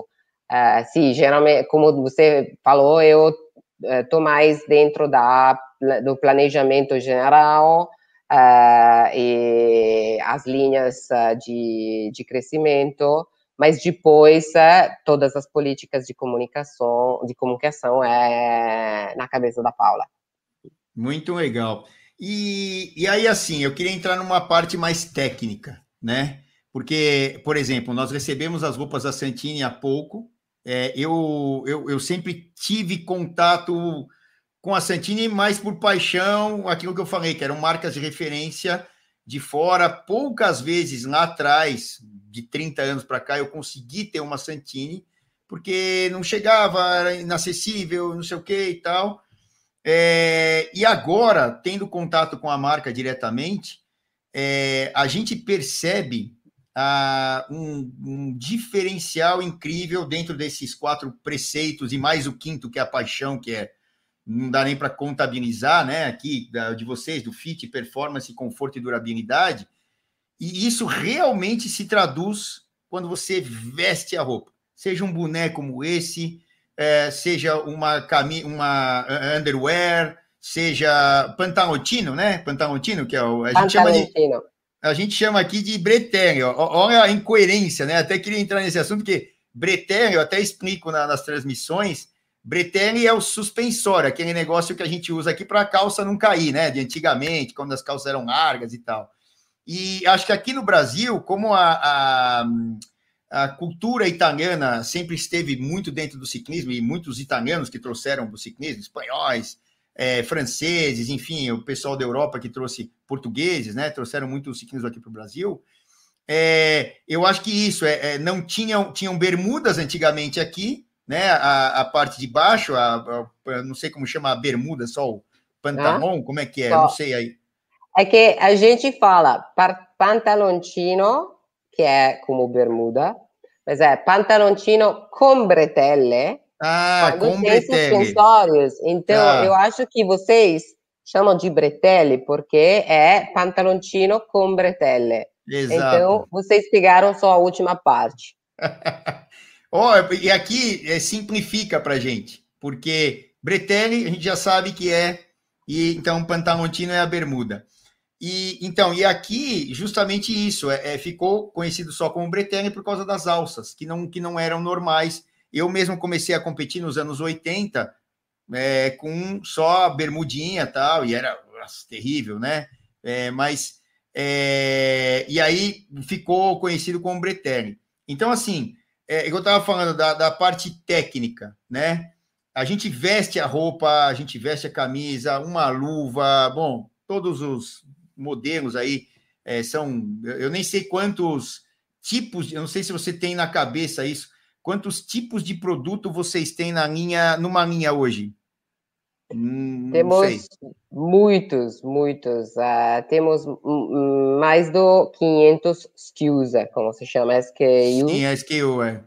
uh, sim, geralmente, como você falou, eu uh, mais dentro da, do planejamento geral uh, e as linhas de, de crescimento, mas depois todas as políticas de comunicação, de comunicação é na cabeça da Paula. Muito legal. E, e aí, assim, eu queria entrar numa parte mais técnica né? Porque, por exemplo, nós recebemos as roupas da Santini há pouco. É, eu, eu, eu sempre tive contato com a Santini mais por paixão, aquilo que eu falei, que eram marcas de referência de fora. Poucas vezes lá atrás, de 30 anos para cá, eu consegui ter uma Santini, porque não chegava, era inacessível, não sei o que e tal. É, e agora, tendo contato com a marca diretamente, é, a gente percebe ah, um, um, diferencial incrível dentro desses quatro preceitos e mais o quinto, que é a paixão, que é não dá nem para contabilizar, né? Aqui da, de vocês, do fit, performance, conforto e durabilidade. E isso realmente se traduz quando você veste a roupa. Seja um boneco como esse, é, seja uma, cami uma underwear, seja pantalotino, né? Pantalotino, que é o. A gente chama de a gente chama aqui de Bretério. Olha a incoerência, né? Até queria entrar nesse assunto, porque Bretério, eu até explico na, nas transmissões, Bretério é o suspensório, aquele negócio que a gente usa aqui para a calça não cair, né? De antigamente, quando as calças eram largas e tal. E acho que aqui no Brasil, como a, a, a cultura italiana sempre esteve muito dentro do ciclismo, e muitos italianos que trouxeram do ciclismo, espanhóis, é, franceses, enfim, o pessoal da Europa que trouxe portugueses, né? Trouxeram muitos ciclismo aqui para o Brasil. É, eu acho que isso é, é, não tinham tinham bermudas antigamente aqui, né? A, a parte de baixo, a, a, não sei como chama a bermuda, só o pantalão, ah, como é que é? Só. Não sei aí. É que a gente fala pantaloncino, que é como bermuda, mas é pantaloncino com bretelle, ah, com bretelle. suspensórios. Então, ah. eu acho que vocês chamam de bretelle porque é pantaloncino com bretelle. Exato. Então, vocês pegaram só a última parte. oh, e aqui é, simplifica para gente, porque bretelle a gente já sabe que é, e então pantaloncino é a bermuda. E então, e aqui justamente isso, é, é, ficou conhecido só como bretelle por causa das alças, que não, que não eram normais eu mesmo comecei a competir nos anos 80 é, com só bermudinha tal, e era nossa, terrível, né? É, mas é, e aí ficou conhecido como Bretelle. Então, assim, é, eu estava falando da, da parte técnica, né? A gente veste a roupa, a gente veste a camisa, uma luva, bom, todos os modelos aí é, são. Eu nem sei quantos tipos, eu não sei se você tem na cabeça isso, Quantos tipos de produto vocês têm na linha, numa linha hoje? Hum, temos muitos, muitos. Uh, temos mais do 500 SKUs, é como se chama, SKU. Sim, SKU, é.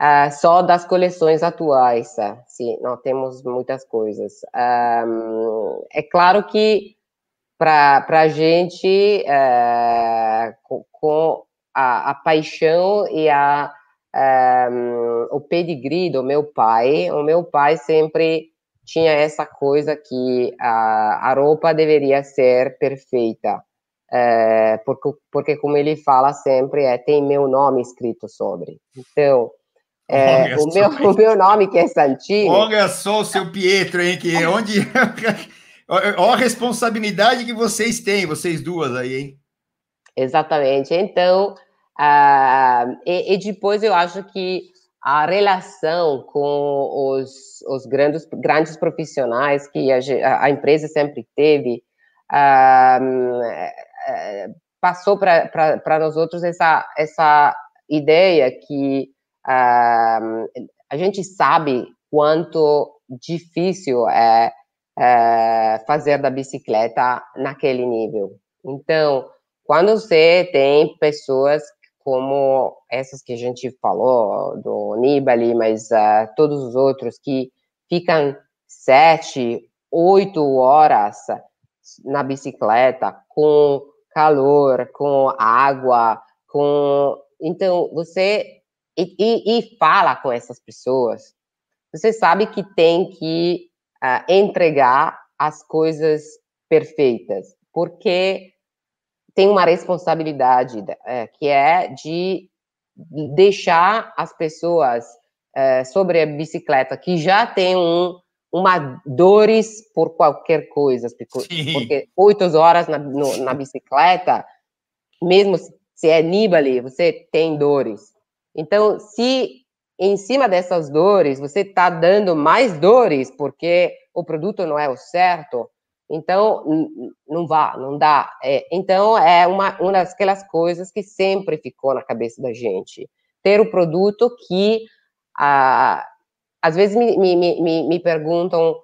Uh, só das coleções atuais, tá? sim, não temos muitas coisas. Um, é claro que para a gente, uh, com, com a, a, paixão e a um, o pedigree do meu pai. O meu pai sempre tinha essa coisa que a, a roupa deveria ser perfeita. É, porque, porque, como ele fala sempre, é, tem meu nome escrito sobre. Então, é, o, meu, o meu nome que é Santini... Olha só o seu Pietro, hein, que onde... Olha a responsabilidade que vocês têm, vocês duas aí, hein? Exatamente. Então, Uh, e, e, depois eu acho que a relação com os, os grandes, grandes profissionais que a, a empresa sempre teve uh, passou para nós outros essa, essa ideia que uh, a gente sabe quanto difícil é, é fazer da bicicleta naquele nível. Então, quando você tem pessoas como essas que a gente falou, do Nibali, mas uh, todos os outros que ficam sete, oito horas na bicicleta, com calor, com água, com. Então, você. E, e, e fala com essas pessoas. Você sabe que tem que uh, entregar as coisas perfeitas, porque tem uma responsabilidade é, que é de deixar as pessoas é, sobre a bicicleta que já tem um, uma dores por qualquer coisa, porque, porque oito horas na, no, na bicicleta, mesmo se é Nibali, você tem dores. Então, se em cima dessas dores você está dando mais dores porque o produto não é o certo, então, não vá, não dá. É, então, é uma, uma daquelas coisas que sempre ficou na cabeça da gente. Ter o produto que, ah, às vezes, me, me, me, me perguntam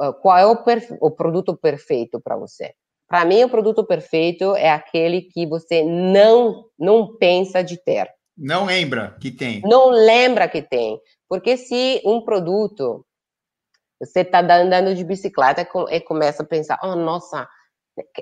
ah, qual é o, o produto perfeito para você. Para mim, o produto perfeito é aquele que você não não pensa de ter. Não lembra que tem. Não lembra que tem. Porque se um produto, você está andando de bicicleta e começa a pensar, oh, nossa,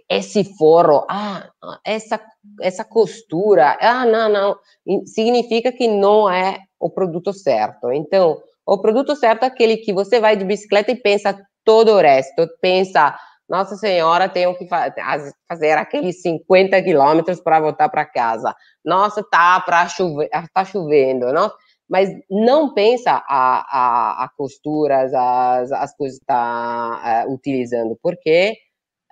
esse forro, ah, essa, essa costura, ah, não, não, significa que não é o produto certo. Então, o produto certo é aquele que você vai de bicicleta e pensa todo o resto, pensa, nossa senhora, tenho que fazer aqueles 50 quilômetros para voltar para casa. Nossa, tá chover, tá chovendo, não? Mas não pensa a, a, a costuras, as, as coisas que está uh, utilizando, porque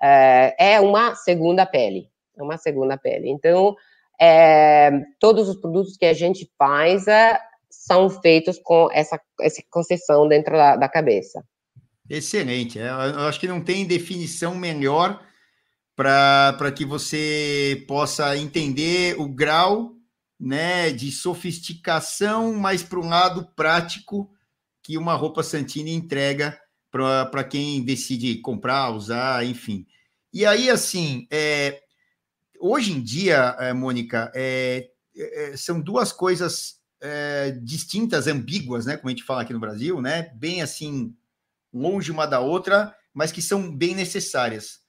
é, é uma segunda pele, é uma segunda pele. Então, é, todos os produtos que a gente faz é, são feitos com essa, essa concessão dentro da, da cabeça. Excelente. É, eu acho que não tem definição melhor para que você possa entender o grau né, de sofisticação, mas para um lado prático que uma roupa Santini entrega para quem decide comprar, usar, enfim. E aí, assim, é, hoje em dia, é, Mônica, é, é, são duas coisas é, distintas, ambíguas, né? Como a gente fala aqui no Brasil, né? Bem assim, longe uma da outra, mas que são bem necessárias.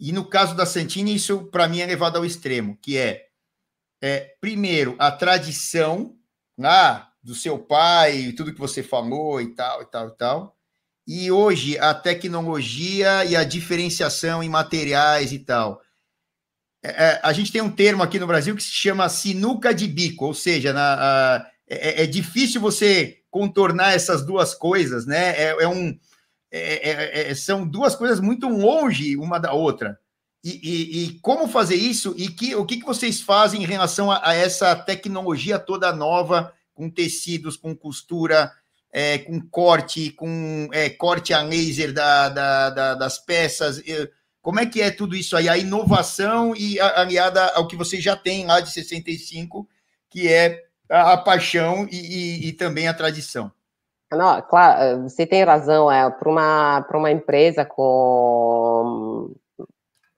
E no caso da Santini, isso para mim é levado ao extremo, que é, é primeiro a tradição ah, do seu pai, tudo que você falou e tal, e tal, e tal. E hoje a tecnologia e a diferenciação em materiais e tal. É, é, a gente tem um termo aqui no Brasil que se chama sinuca de bico, ou seja, na, a, é, é, difícil você contornar essas duas coisas, né? É, é um, é, são duas coisas muito longe uma da outra. E, e, e, como fazer isso? E que, o que, que vocês fazem em relação a, a essa tecnologia toda nova, com tecidos, com costura, é, com corte, com é, corte a laser da, da, da, das peças. Como é que é tudo isso aí? A inovação e aliada ao que você já tem lá de 65, que é a, a paixão e, e, e, também a tradição. Não, claro, você tem razão. É, para uma, uma empresa com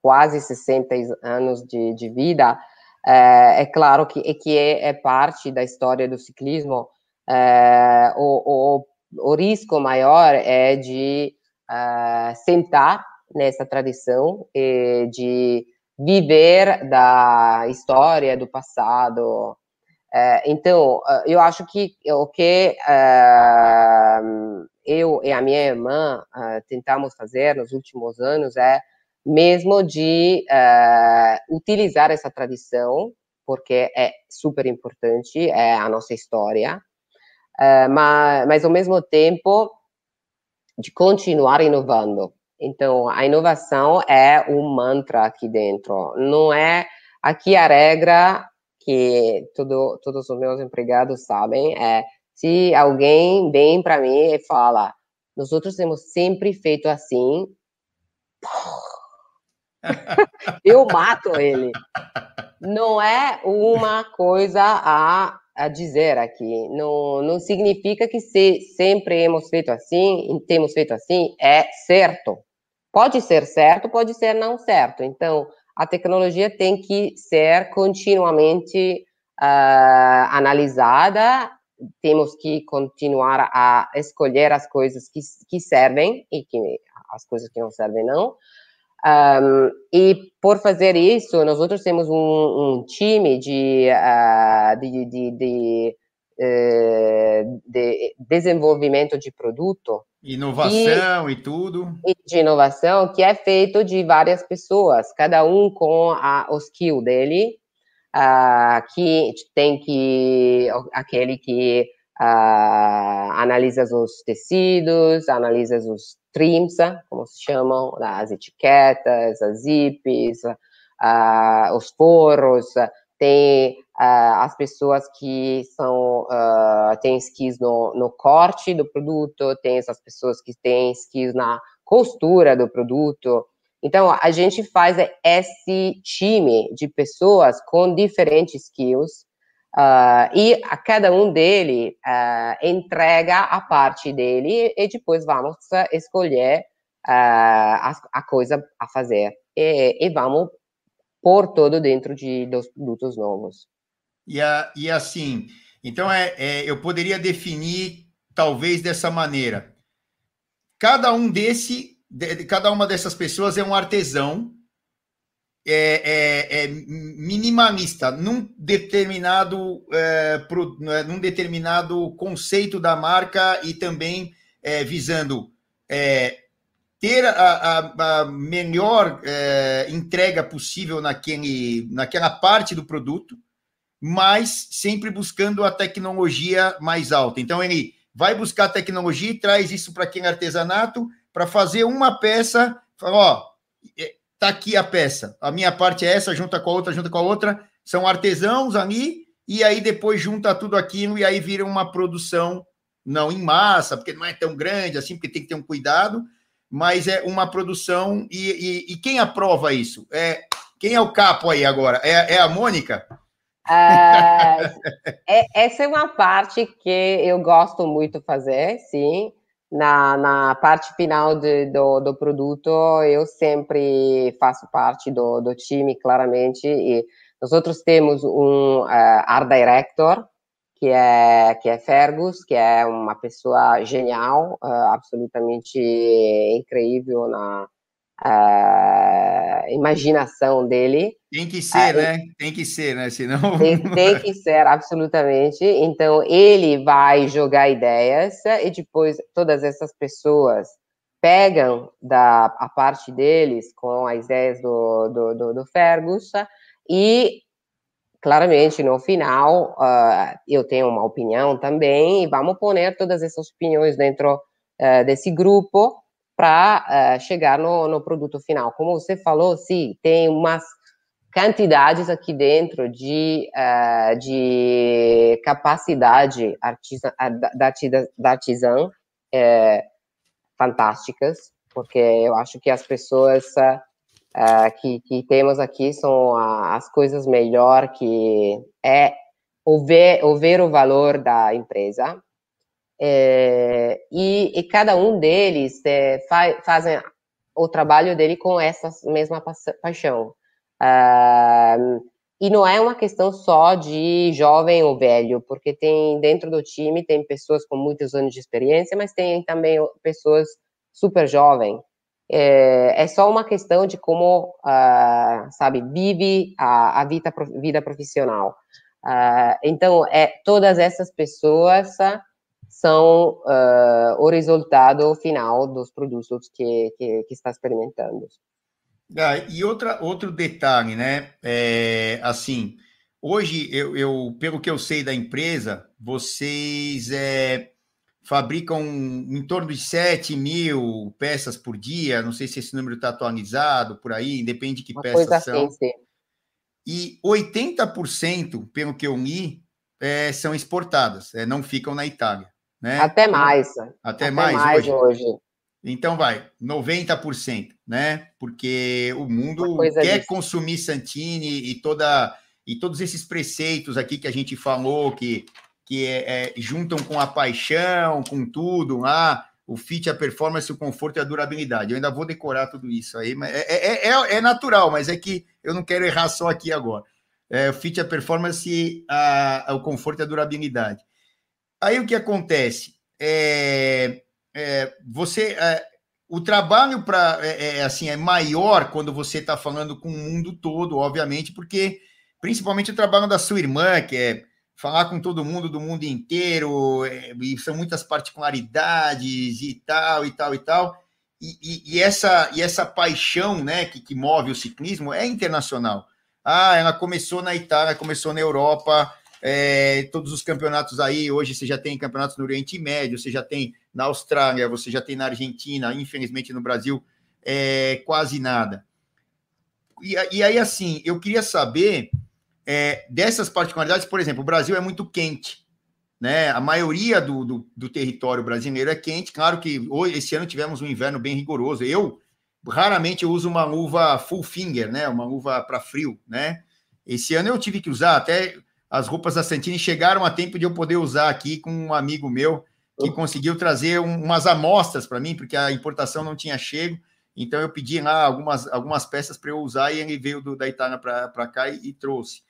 quase 60 anos de, de vida, é, é claro que, que é, é parte da história do ciclismo é, o, o, o, risco maior é de uh, sentar nessa tradição e de viver da história do passado. Uh, então, eu acho que o que uh, eu e a minha irmã tentamos fazer nos últimos anos é mesmo de utilizar essa tradição, porque é super importante, é a nossa história, uh, mas, mas ao mesmo tempo de continuar inovando. Então, a inovação é um mantra aqui dentro. Não é aqui a regra que todo, todos os meus empregados sabem é se alguém vem para mim e fala, nós outros temos sempre feito assim, eu mato ele. Não é uma coisa a a dizer aqui. Não, não significa que se sempre hemos feito assim, temos feito assim, é certo. Pode ser certo, pode ser não certo. Então, a tecnologia tem que ser continuamente uh, analisada, temos que continuar a escolher as coisas que, que servem e que as coisas que não servem não. Um, e por fazer isso, nós outros temos um, um time de, uh, de, de, de, uh, de, desenvolvimento de produto. Inovação e, e tudo. De inovação, que é feito de várias pessoas, cada um com a, o skill dele, uh, que tem que, aquele que analisa os tecidos, analisa os trims, como se chamam, as etiquetas, as zips, uh, os forros, tem uh, as pessoas que são uh, têm skills no, no, corte do produto, tem essas pessoas que têm skills na costura do produto. Então, a gente faz esse time de pessoas com diferentes skills Uh, e a cada um dele uh, entrega a parte dele e depois vamos escolher uh, a, a, coisa a fazer. e, e vamos pôr todo dentro de, dos produtos novos. E, a, e assim, então é, é, eu poderia definir talvez dessa maneira. Cada um desse, de, cada uma dessas pessoas é um artesão é, é, é minimalista num determinado é, pro, né, num determinado conceito da marca e também é, visando é, ter a, a, a melhor é, entrega possível naquele, naquela parte do produto, mas sempre buscando a tecnologia mais alta. Então ele vai buscar a tecnologia e traz isso para aquele artesanato para fazer uma peça, fala, ó, tá aqui a peça. A minha parte é essa, junta com a outra, junta com a outra. São artesãos ali, e aí depois junta tudo aquilo e aí vira uma produção, não em massa, porque não é tão grande assim, porque tem que ter um cuidado, mas é uma produção. E, e, e quem aprova isso? É, quem é o capo aí agora? É, é a Mônica? Uh, é, essa é uma parte que eu gosto muito fazer, sim na, na parte final de, do, do produto, eu sempre faço parte do, do time, claramente, e nós outros temos um uh, art director, que é, que é Fergus, que é uma pessoa genial, uh, absolutamente incrível na, a imaginação dele. Tem que ser, né? Tem que ser, né? Senão. Tem, tem, que ser, absolutamente. Então, ele vai jogar ideias e depois todas essas pessoas pegam da, a parte deles com as ideias do, do, do, do Fergus e, claramente, no final, uh, eu tenho uma opinião também e vamos pôr todas essas opiniões dentro uh, desse grupo para uh, eh, chegar no, no, produto final. Como você falou, sim, tem umas quantidades aqui dentro de, uh, de capacidade artisa, da, da artesã é, fantásticas, porque eu acho que as pessoas uh, que, que temos aqui são as coisas melhor que é o ver, o ver o valor da empresa, é, e, e, cada um deles é, fa fazem o trabalho dele com essa mesma pa paixão. Uh, e não é uma questão só de jovem ou velho, porque tem dentro do time tem pessoas com muitos anos de experiência, mas tem também pessoas super jovens. É, é só uma questão de como, uh, sabe, vive a, a vida, vida profissional. Uh, então, é, todas essas pessoas são uh, o resultado final dos produtos que, que, que está experimentando. Ah, e outra, outro detalhe, né? É, assim, hoje, eu, eu, pelo que eu sei da empresa, vocês é, fabricam em torno de 7 mil peças por dia. Não sei se esse número está atualizado por aí, depende de que Uma peças assim, são. Assim, sim. E 80%, pelo que eu li, é, são exportadas, é, não ficam na Itália. Né? Até mais. Até, Até mais, mais hoje. hoje. Então vai, 90%, né? Porque o mundo quer disso. consumir Santini e toda e todos esses preceitos aqui que a gente falou que que é, é, juntam com a paixão, com tudo, ah, o fit, a performance, o conforto e a durabilidade. Eu ainda vou decorar tudo isso aí, mas é, é, é, é natural, mas é que eu não quero errar só aqui agora. É, o fit, a performance, a, o conforto e a durabilidade. Aí o que acontece? É, é, você, é, o trabalho para é, é, assim é maior quando você está falando com o mundo todo, obviamente, porque principalmente o trabalho da sua irmã, que é falar com todo mundo do mundo inteiro, é, e são muitas particularidades e tal e tal e tal. E, e, e essa, e essa paixão né, que, que move o ciclismo é internacional. Ah, ela começou na Itália, começou na Europa, é, todos os campeonatos aí, hoje você já tem campeonatos no Oriente Médio, você já tem na Austrália, você já tem na Argentina, infelizmente no Brasil, é, quase nada. E, e, aí, assim, eu queria saber é, dessas particularidades, por exemplo, o Brasil é muito quente, né? A maioria do, do, do território brasileiro é quente. Claro que hoje, esse ano tivemos um inverno bem rigoroso. Eu raramente uso uma luva full finger, né? Uma luva para frio, né? Esse ano eu tive que usar até as roupas da Santini chegaram a tempo de eu poder usar aqui com um amigo meu que conseguiu trazer um, umas amostras para mim, porque a importação não tinha chego. Então eu pedi lá algumas, algumas peças para eu usar e ele veio do, da Itália para cá e, e, trouxe.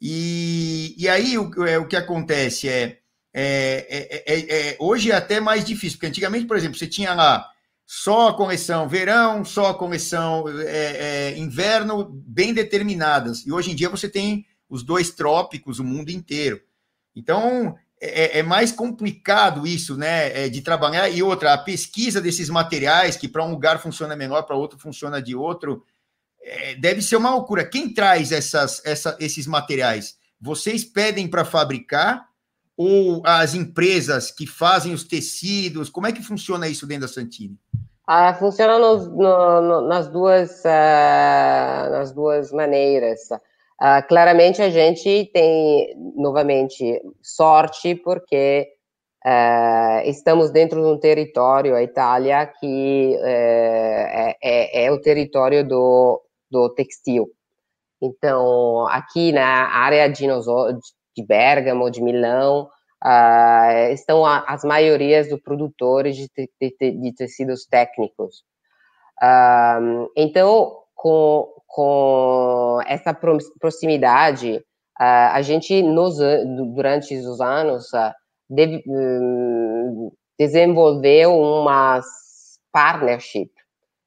E, e aí o, é, o que acontece é, é, é, é, hoje é até mais difícil, porque antigamente, por exemplo, você tinha lá só a coleção verão, só a coleção inverno, bem determinadas. E hoje em dia você tem os dois trópicos, o mundo inteiro. Então, é, é, mais complicado isso, né, é, de trabalhar. E outra, a pesquisa desses materiais, que para um lugar funciona melhor, para outro funciona de outro, é, deve ser uma loucura. Quem traz essas, essa, esses materiais? Vocês pedem para fabricar ou as empresas que fazem os tecidos? Como é que funciona isso dentro da Santini? Ah, funciona no, no, nas, duas, uh, nas duas maneiras. Uh, claramente a gente tem, novamente, sorte porque uh, estamos dentro de um território, a Itália, que uh, é, é, é, o território do, do textil. Então, aqui na área de, de Bergamo, de Milão, estão a, as maiorias dos produtores de, de, de tecidos técnicos. então, com, com essa proximidade, a gente, nos, durante os anos, deve, hum, desenvolveu umas partnership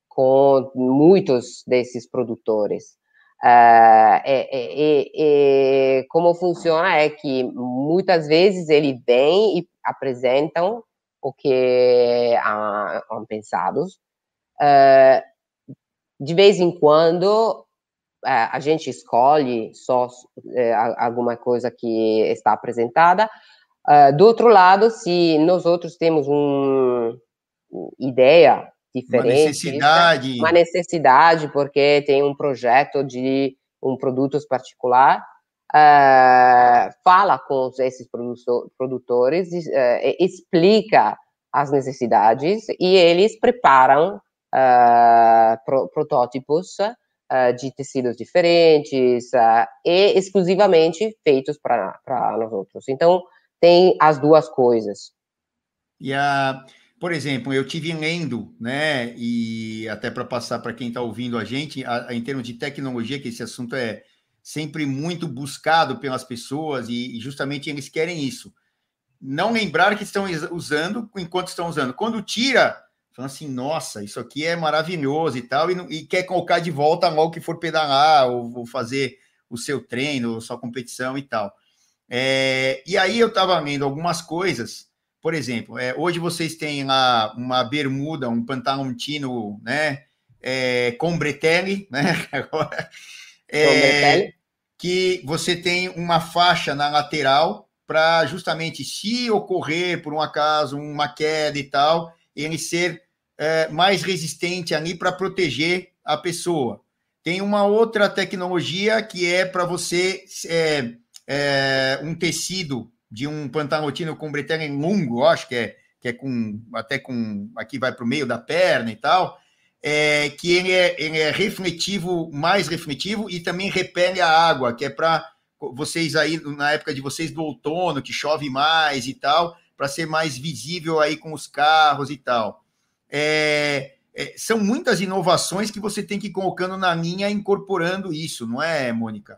com muitos desses produtores. E, e, e, como funciona é que muitas vezes ele vem e apresentam o que há, pensados. Uh, de vez em quando é, a gente escolhe só é, alguma coisa que está apresentada. Uh, do outro lado, se nós outros temos uma ideia diferente, uma necessidade, uma necessidade porque tem um projeto de um produto particular, fala com esses produtores, explica as necessidades e eles preparam pro, protótipos uh, de tecidos diferentes uh, e exclusivamente feitos para nós outros. Então, tem as duas coisas. E a, por exemplo, eu tive lendo, né, e até para passar para quem está ouvindo a gente, a, a, em termos de tecnologia, que esse assunto é sempre muito buscado pelas pessoas e, e justamente eles querem isso. Não lembrar que estão usando enquanto estão usando. Quando tira falando assim, nossa, isso aqui é maravilhoso e tal, e, e quer colocar de volta logo que for pedalar ou, ou fazer o seu treino, sua competição e tal. É, e aí eu estava lendo algumas coisas, por exemplo, é, hoje vocês têm lá uma bermuda, um pantaloncino, né, é, com bretelle, né, agora, é, que você tem uma faixa na lateral para justamente se ocorrer por um acaso uma queda e tal, ele ser é, mais resistente ali para proteger a pessoa. Tem uma outra tecnologia que é para você é, é, um tecido de um pantalotino com bretelle longo, acho que é, que é com até com aqui vai para o meio da perna e tal, é, que ele é, ele é refletivo, mais refletivo e também repele a água, que é para vocês aí na época de vocês do outono que chove mais e tal, para ser mais visível aí com os carros e tal é, é, são muitas inovações que você tem que ir colocando na linha, incorporando isso, não é, Mônica?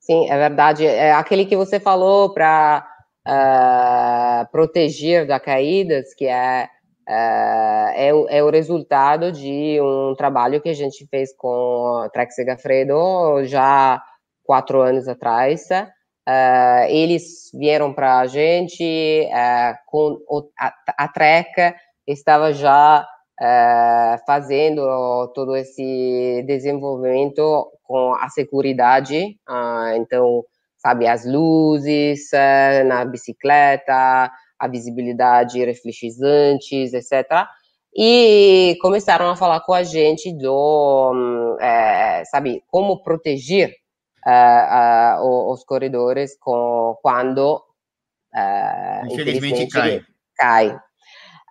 Sim, é verdade. É aquele que você falou para uh, é, proteger da caídas, que é, uh, é, o, é, o resultado de um trabalho que a gente fez com Trex Segafredo já quatro anos atrás. Uh, eles vieram para a gente com o, a, a Trek estava já é, fazendo todo esse desenvolvimento com a segurança, ah, então, sabe, as luzes é, na bicicleta, a visibilidade refletizantes, etc. E começaram a falar com a gente do, é, sabe, como proteger é, os corredores com, quando infelizmente, infelizmente cai. cai.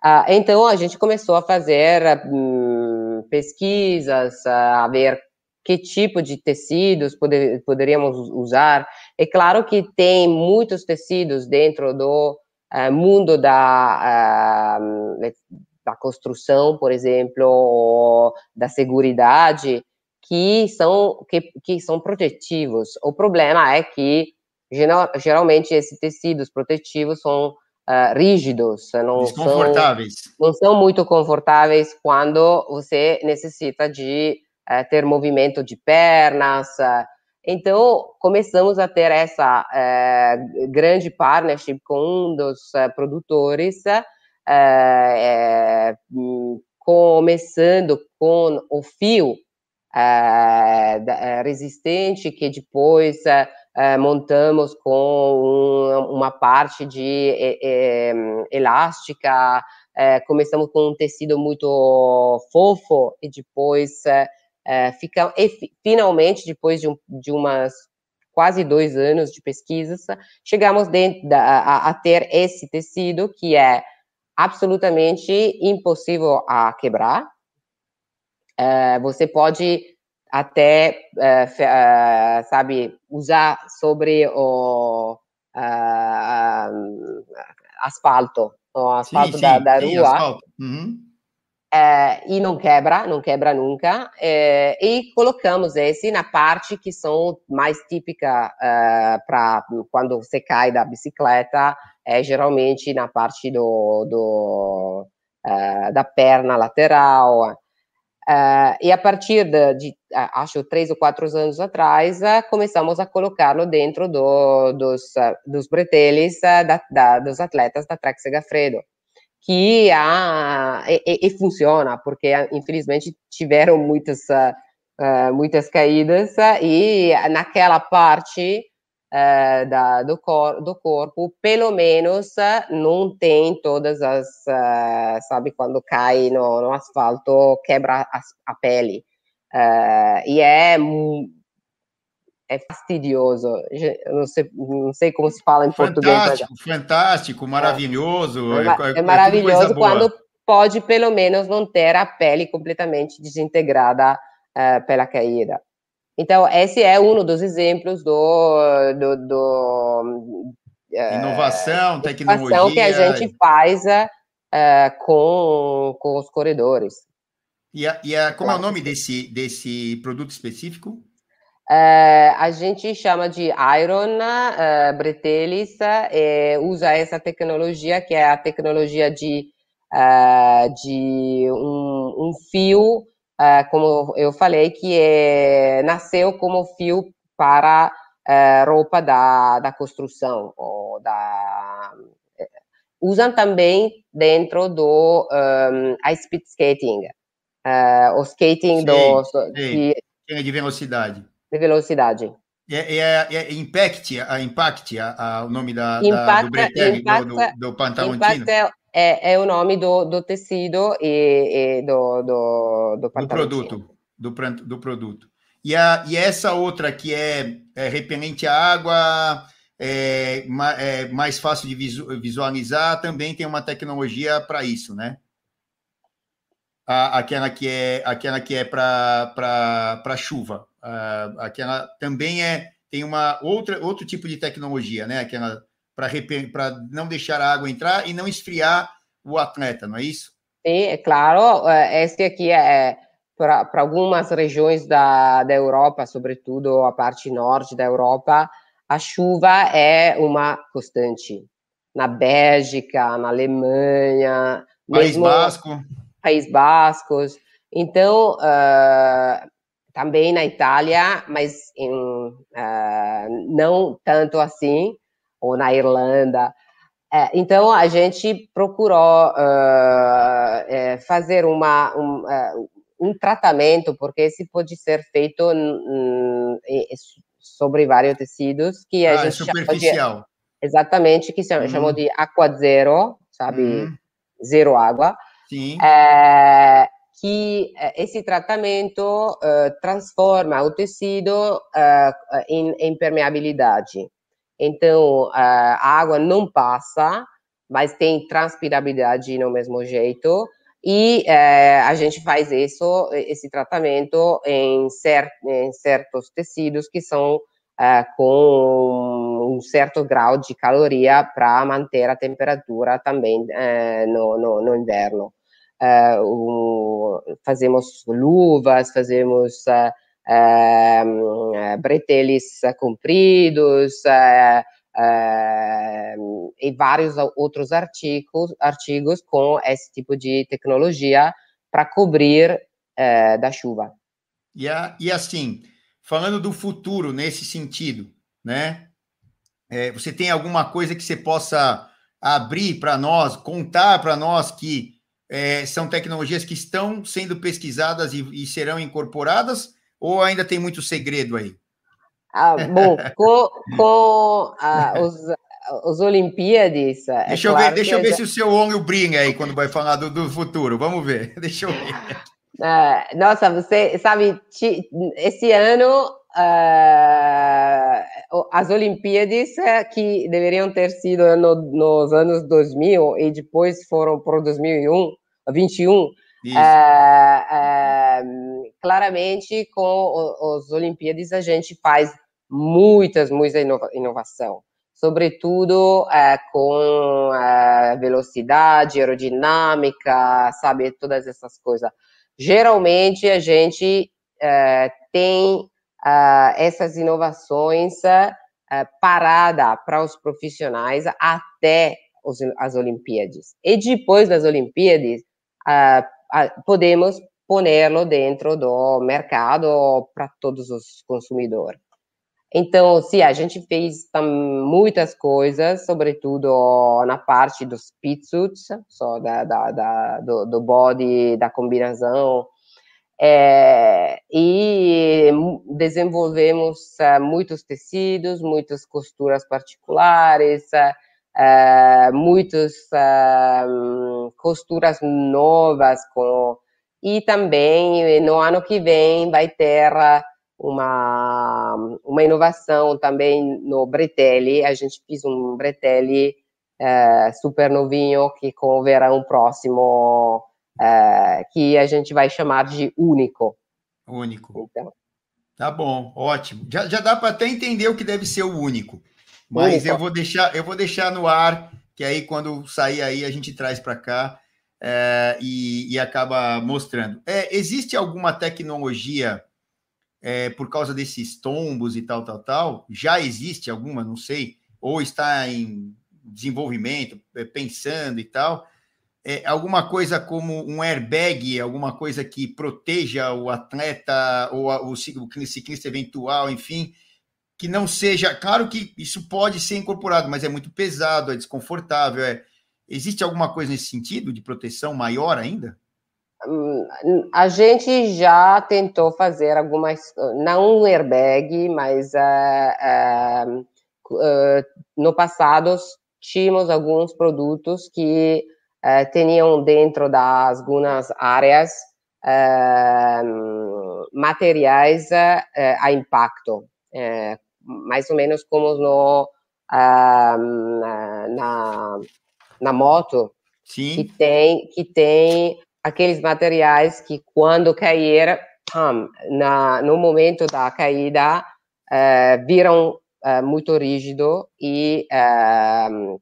Uh, então, a gente começou a fazer um, pesquisas, a ver que tipo de tecidos poder, poderíamos usar. É claro que tem muitos tecidos dentro do uh, mundo da, uh, da construção, por exemplo, da segurança, que são, que, que são protetivos. O problema é que, geral, geralmente, esses tecidos protetivos são uh, rígidos, não desconfortáveis. São, não são muito confortáveis quando você necessita de uh, ter movimento de pernas. Uh, então, começamos a ter essa grande partnership com um dos produtores, começando com o fio resistente, que depois uh, montamos com um, uma parte de é, elástica, é, começamos com um tecido muito fofo e depois é, fica, e, finalmente, depois de, um, de umas quase dois anos de pesquisas, chegamos da, a, a, ter esse tecido que é absolutamente impossível a quebrar. você pode até, uh, sabe, usar sobre o uh, asfalto, o asfalto sim, da, sim, da rua. Uhum. e não quebra, não quebra nunca. e colocamos esse na parte que são mais típica para quando você cai da bicicleta, é geralmente na parte do, do da perna lateral. Uh, e a partir de, de, acho, três ou quatro anos atrás, uh, começamos a colocá-lo dentro do, dos, uh, dos breteles da, da, dos atletas da Trek Segafredo, que há, e, e, funciona, porque infelizmente tiveram muitas, muitas caídas, e naquela parte eh, da, do, cor, do, corpo, pelo menos não tem todas as, uh, sabe, quando cai no, no asfalto, quebra a, a pele. Uh, e é, é fastidioso, não sei, não sei como se fala em fantástico, português. Fantástico, fantástico, maravilhoso. É, é, é maravilhoso quando pode, pelo menos, não ter a pele completamente desintegrada pela caída. Então, esse é um dos exemplos do, do, do inovação, é, tecnologia que a gente faz é, com, com os corredores. E, a, e a, como é o nome desse, desse produto específico? A gente chama de Iron uh, Bretelis, usa essa tecnologia que é a tecnologia de, de um, um fio uh, como eu falei, que é, nasceu como fio para uh, roupa da, da construção, ou da, eh, usam também dentro do um, speed skating, uh, o skating sim, do, sim. De, é de velocidade. De velocidade. É, é, é, Impact, a Impact, a, a, o nome da, Impact, da do Bretel, do, do, do Pantaloncino. Impact é é, o nome do, do tecido e, e do, do, do, do produto. Do, do produto. E, a, e essa outra que é, é repelente à água, é, é, mais fácil de visualizar, também tem uma tecnologia para isso, né? A, aquela que é aquela que é para chuva. A, aquela também é tem uma outra outro tipo de tecnologia, né? Aquela para não deixar a água entrar e não esfriar o atleta, não é isso? Sim, é claro. É, esse aqui é para algumas regiões da, da Europa, sobretudo a parte norte da Europa, a chuva é uma constante. Na Bélgica, na Alemanha, País Basco. País Bascos. Então, uh, também na Itália, mas em, uh, não tanto assim, ou na Irlanda. É, então, a gente procurou uh, é, fazer uma, um, uh, um, tratamento, porque esse pode ser feito um, sobre vários tecidos, que a ah, gente é superficial. De, exatamente, que uhum. chamou de aqua zero, sabe? Uhum. Zero água. Sim. É, que esse tratamento uh, transforma o tecido em, em permeabilidade. Então, a água não passa, mas tem transpirabilidade no mesmo jeito. E é, a gente faz isso, esse tratamento em, cer em certos tecidos que são é, com um certo grau de caloria para manter a temperatura também é, no, no, no, inverno. fazemos luvas, fazemos breteles compridos e vários outros artigos, artigos com esse tipo de tecnologia para cobrir da chuva. E, a, e assim, falando do futuro nesse sentido, né? É, você tem alguma coisa que você possa abrir para nós, contar para nós que é, são tecnologias que estão sendo pesquisadas e, e, serão incorporadas, ou ainda tem muito segredo aí? Ah, bom, com, com ah, os, os Olimpíadas. É deixa é eu claro ver, deixa eu ver já... se o seu olho brinca aí quando vai falar do, do futuro. Vamos ver, deixa eu ver. Ah, nossa, você sabe, esse ano uh, as Olimpíadas eh, que deveriam ter sido no, nos anos 2000 e depois foram para 2001, 21, uh, uh, claramente com os Olimpíadas a gente faz muitas, muita inova inovação, sobretudo eh, com velocidade, aerodinâmica, sabe, todas essas coisas. Geralmente a gente tem uh, essas inovações uh, parada para os profissionais até as Olimpíadas. E depois das Olimpíadas, podemos pô-lo dentro do mercado para todos os consumidores. Então, sim, a gente fez muitas coisas, sobretudo na parte dos pitsuits, só da, da, da do, do, body, da combinação, é, e desenvolvemos uh, muitos tecidos, muitas costuras particulares, uh, muitas uh, costuras novas com e também no ano que vem vai ter uma, uma inovação também no bretelle. A gente fez um bretelle super novinho que com o verão próximo é, que a gente vai chamar de único. Único. Então. Tá bom, ótimo. Já, já dá para até entender o que deve ser o único. Mas único. eu vou deixar, eu vou deixar no ar, que aí quando sair aí a gente traz para cá é, e, e, acaba mostrando. É, existe alguma tecnologia é, por causa desses tombos e tal, tal, tal? Já existe alguma, não sei, ou está em desenvolvimento, é, pensando e tal, é, alguma coisa como um airbag, alguma coisa que proteja o atleta ou a, o, o ciclista eventual, enfim, que não seja. Claro que isso pode ser incorporado, mas é muito pesado, é desconfortável. É, existe alguma coisa nesse sentido de proteção maior ainda? A gente já tentou fazer algumas, não um airbag, mas uh, uh, uh, no passado tínhamos alguns produtos que eh, tinham dentro das algumas áreas eh, materiais eh, a impacto, mais ou menos como no, na, na moto, Sim. que tem que tem aqueles materiais que quando cair na, no momento da caída viram muito rígido e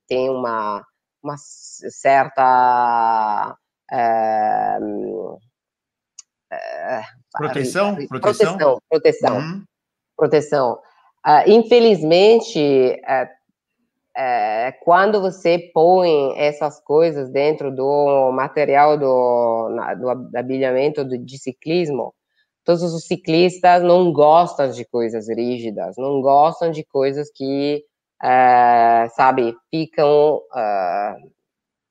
tem uma uma certa é, é, proteção, proteção, proteção, proteção. Uhum. proteção. Uh, infelizmente, uh, quando você põe essas coisas dentro do material do, na, do habilhamento do, de ciclismo, todos os ciclistas não gostam de coisas rígidas, não gostam de coisas que uh, sabe, ficam uh,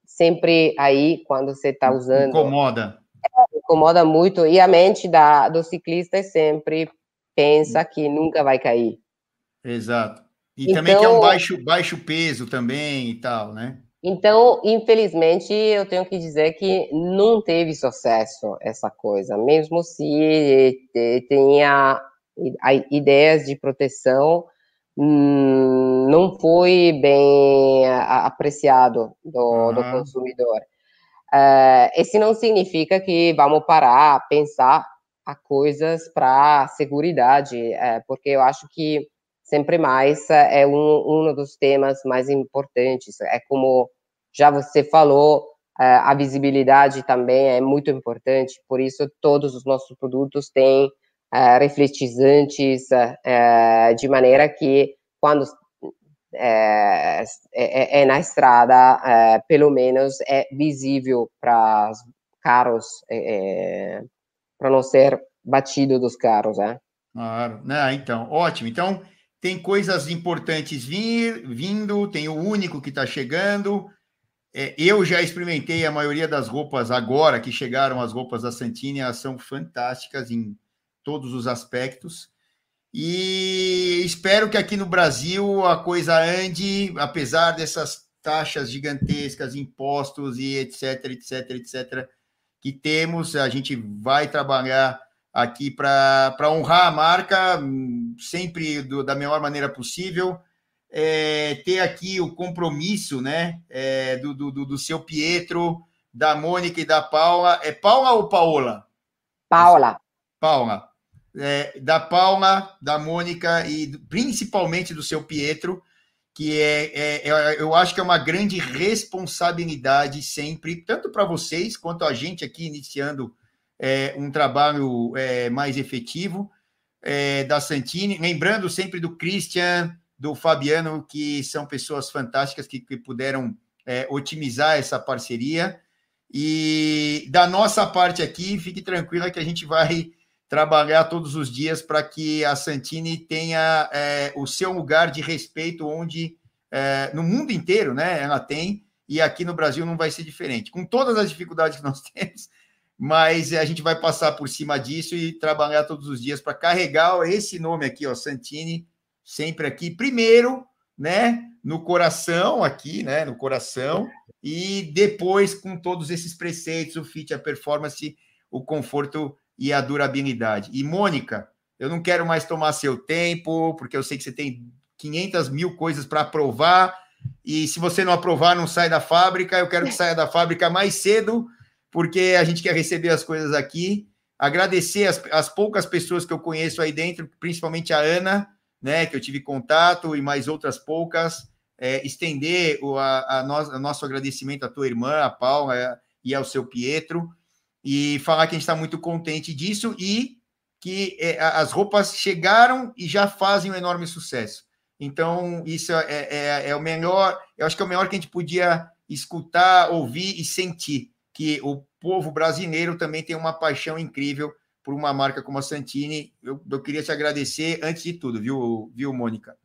sempre aí quando você está usando. Incomoda. É, incomoda muito, e a mente da, do ciclista é sempre pensa que nunca vai cair. Exato. E então, também que é um então baixo, baixo peso também e tal, né? Então, infelizmente, eu tenho que dizer que não teve sucesso essa coisa, mesmo se tenha ideias de proteção, Hum, não foi bem apreciado do, do consumidor. Uh, esse não significa que vamos parar pensar a coisas para segurança, uh, porque eu acho que sempre mais é um, um dos temas mais importantes. É como já você falou, a visibilidade também é muito importante, por isso todos os nossos produtos têm refletizantes de maneira que quando é, é, é, na estrada, é, pelo menos é visível para carros, é, é, para não ser batido dos carros, né? Claro, né? Então, ótimo. Então, tem coisas importantes vir, vindo, tem o único que está chegando. É, eu já experimentei a maioria das roupas agora que chegaram, as roupas da Santini, elas são fantásticas em todos os aspectos. E espero que aqui no Brasil a coisa ande, apesar dessas taxas gigantescas, impostos e etc, etc, etc, que temos. A gente vai trabalhar aqui para honrar a marca sempre do, da melhor maneira possível. É, ter aqui o compromisso né, é, do, do, do seu Pietro, da Mônica e da Paula. É Paula ou Paola? Paula. Paula é, da Paula, da Mônica e principalmente do seu Pietro, que é, é, é, eu acho que é uma grande responsabilidade sempre, tanto para vocês quanto a gente aqui iniciando é, um trabalho é, mais efetivo é, da Santini. Lembrando sempre do Christian, do Fabiano, que são pessoas fantásticas que, que puderam otimizar essa parceria. E da nossa parte aqui, fique tranquila que a gente vai trabalhar todos os dias para que a Santini tenha é, o seu lugar de respeito onde é, no mundo inteiro, né? Ela tem e aqui no Brasil não vai ser diferente, com todas as dificuldades que nós temos, mas a gente vai passar por cima disso e trabalhar todos os dias para carregar esse nome aqui, ó, Santini, sempre aqui primeiro, né? No coração aqui, né? No coração e depois com todos esses preceitos, o fit, a performance, o conforto e a durabilidade. E, Mônica, eu não quero mais tomar seu tempo, porque eu sei que você tem 500 mil coisas para aprovar, e se você não aprovar, não sai da fábrica. Eu quero que saia da fábrica mais cedo, porque a gente quer receber as coisas aqui. Agradecer as, as poucas pessoas que eu conheço aí dentro, principalmente a Ana, né, que eu tive contato, e mais outras poucas. É, estender o a, a, no, nosso agradecimento à tua irmã, a Paula, e ao seu Pietro e falar que a gente está muito contente disso e que é, as roupas chegaram e já fazem um enorme sucesso. Então, isso é, é, é, o melhor, eu acho que é o melhor que a gente podia escutar, ouvir e sentir, que o povo brasileiro também tem uma paixão incrível por uma marca como a Santini. Eu, eu queria te agradecer antes de tudo, viu, viu Mônica?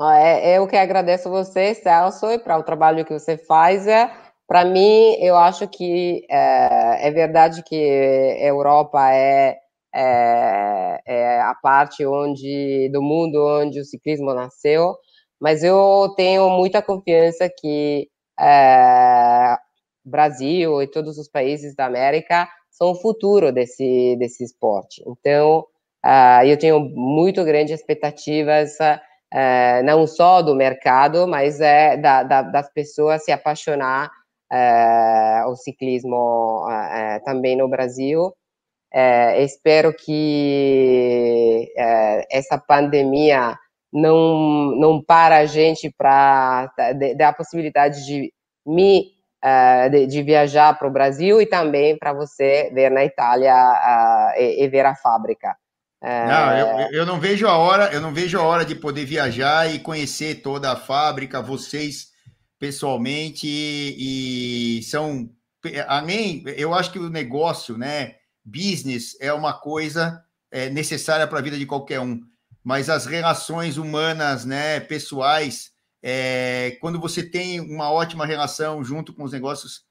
É, eu que agradeço você, Celso, e para o trabalho que você faz. É para mim, eu acho que é, é, verdade que Europa é, é, é, a parte onde do mundo onde o ciclismo nasceu, mas eu tenho muita confiança que é, Brasil e todos os países da América são o futuro desse desse esporte. Então, uh, eu tenho muito grandes expectativas, uh, não só do mercado, mas é da, da, das pessoas se apaixonar é, o ciclismo é, também no Brasil. Espero que essa pandemia não não para a gente para dar a possibilidade de me de, de viajar para o Brasil e também para você ver na Itália e, e ver a fábrica. Não, eu, eu, não vejo a hora, eu não vejo a hora de poder viajar e conhecer toda a fábrica, vocês pessoalmente e são além, eu acho que o negócio, né, business é uma coisa é, necessária para a vida de qualquer um, mas as relações humanas, né, pessoais, é, quando você tem uma ótima relação junto com os negócios,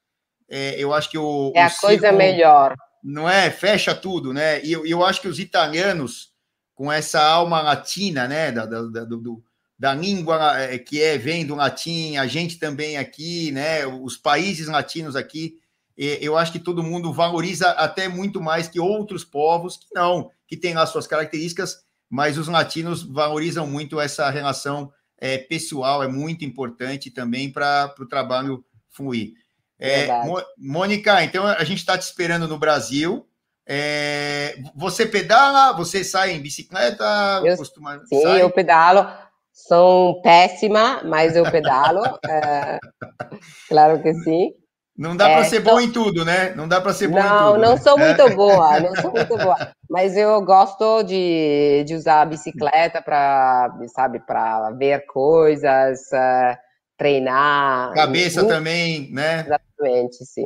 é, eu acho que o é a o coisa melhor, não é? Fecha tudo, né? E eu, eu acho que os italianos com essa alma latina, né, da, da, da do, da língua eh, que é vem do latim, a gente também aqui, né? Os países latinos aqui, eu acho que todo mundo valoriza até muito mais que outros povos que não, que têm as suas características, mas os latinos valorizam muito essa relação é, pessoal, é muito importante também para o trabalho fluir. É, Mônica, então a gente está te esperando no Brasil. É, você pedala? Você sai em bicicleta? Eu, costuma, sim, sai? eu pedalo. Sou péssima, mas eu pedalo. é, claro que sim. Não dá é, para ser então... bom em tudo, né? Não dá para ser bom não, em tudo. Não, não sou muito boa, não sou muito boa. Mas eu gosto de, de usar a bicicleta para, sabe, para ver coisas, uh, treinar. Cabeça e, também, né? Exatamente, sim.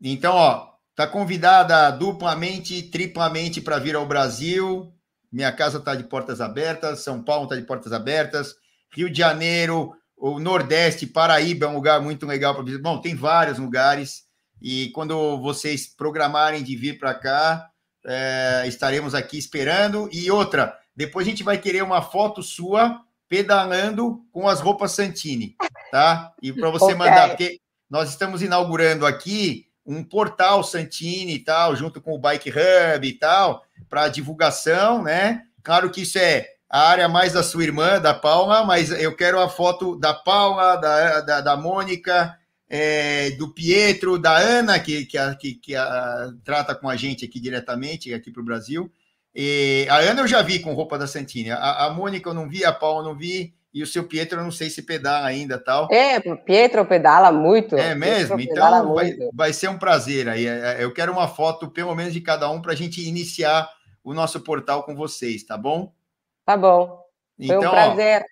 Então, ó, tá convidada duplamente, triplamente para vir ao Brasil. Minha casa está de portas abertas, São Paulo está de portas abertas, Rio de Janeiro, o Nordeste, Paraíba é um lugar muito legal para visitar. Bom, tem vários lugares. E quando vocês programarem de vir para cá, é, estaremos aqui esperando. E outra, depois a gente vai querer uma foto sua pedalando com as roupas Santini, tá? E para você okay. mandar, porque nós estamos inaugurando aqui um portal Santini e tal, junto com o Bike Hub e tal, para divulgação, né? Claro que isso é a área mais da sua irmã, da Paula, mas eu quero a foto da Paula, da, da, da Mônica, é, do Pietro, da Ana, que, que, a, que, que a, trata com a gente aqui diretamente, aqui para o Brasil. E a Ana eu já vi com roupa da Santini, a, a Mônica eu não vi, a Paula eu não vi, e o seu Pietro eu não sei se pedala ainda tal. É, o Pietro pedala muito. É mesmo? Então vai, vai ser um prazer aí. É, é, eu quero uma foto, pelo menos, de cada um, para a gente iniciar o nosso portal com vocês, tá bom? Tá bom. Foi então, um prazer.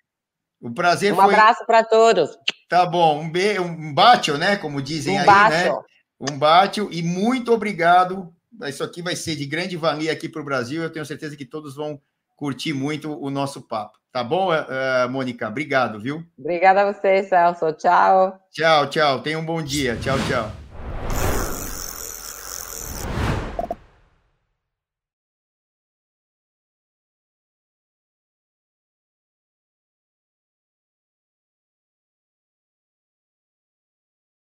Ó, o prazer um foi. Um abraço para todos. Tá bom. Um, be... um bate, né? Como dizem um aí, bate. né? Um bate. E muito obrigado. Isso aqui vai ser de grande valia aqui para o Brasil. Eu tenho certeza que todos vão curtir muito o nosso papo. Tá bom, uh, Mônica? Obrigado, viu? Obrigada a você, Celso. Tchau. Tchau, tchau. Tenha um bom dia. Tchau, tchau.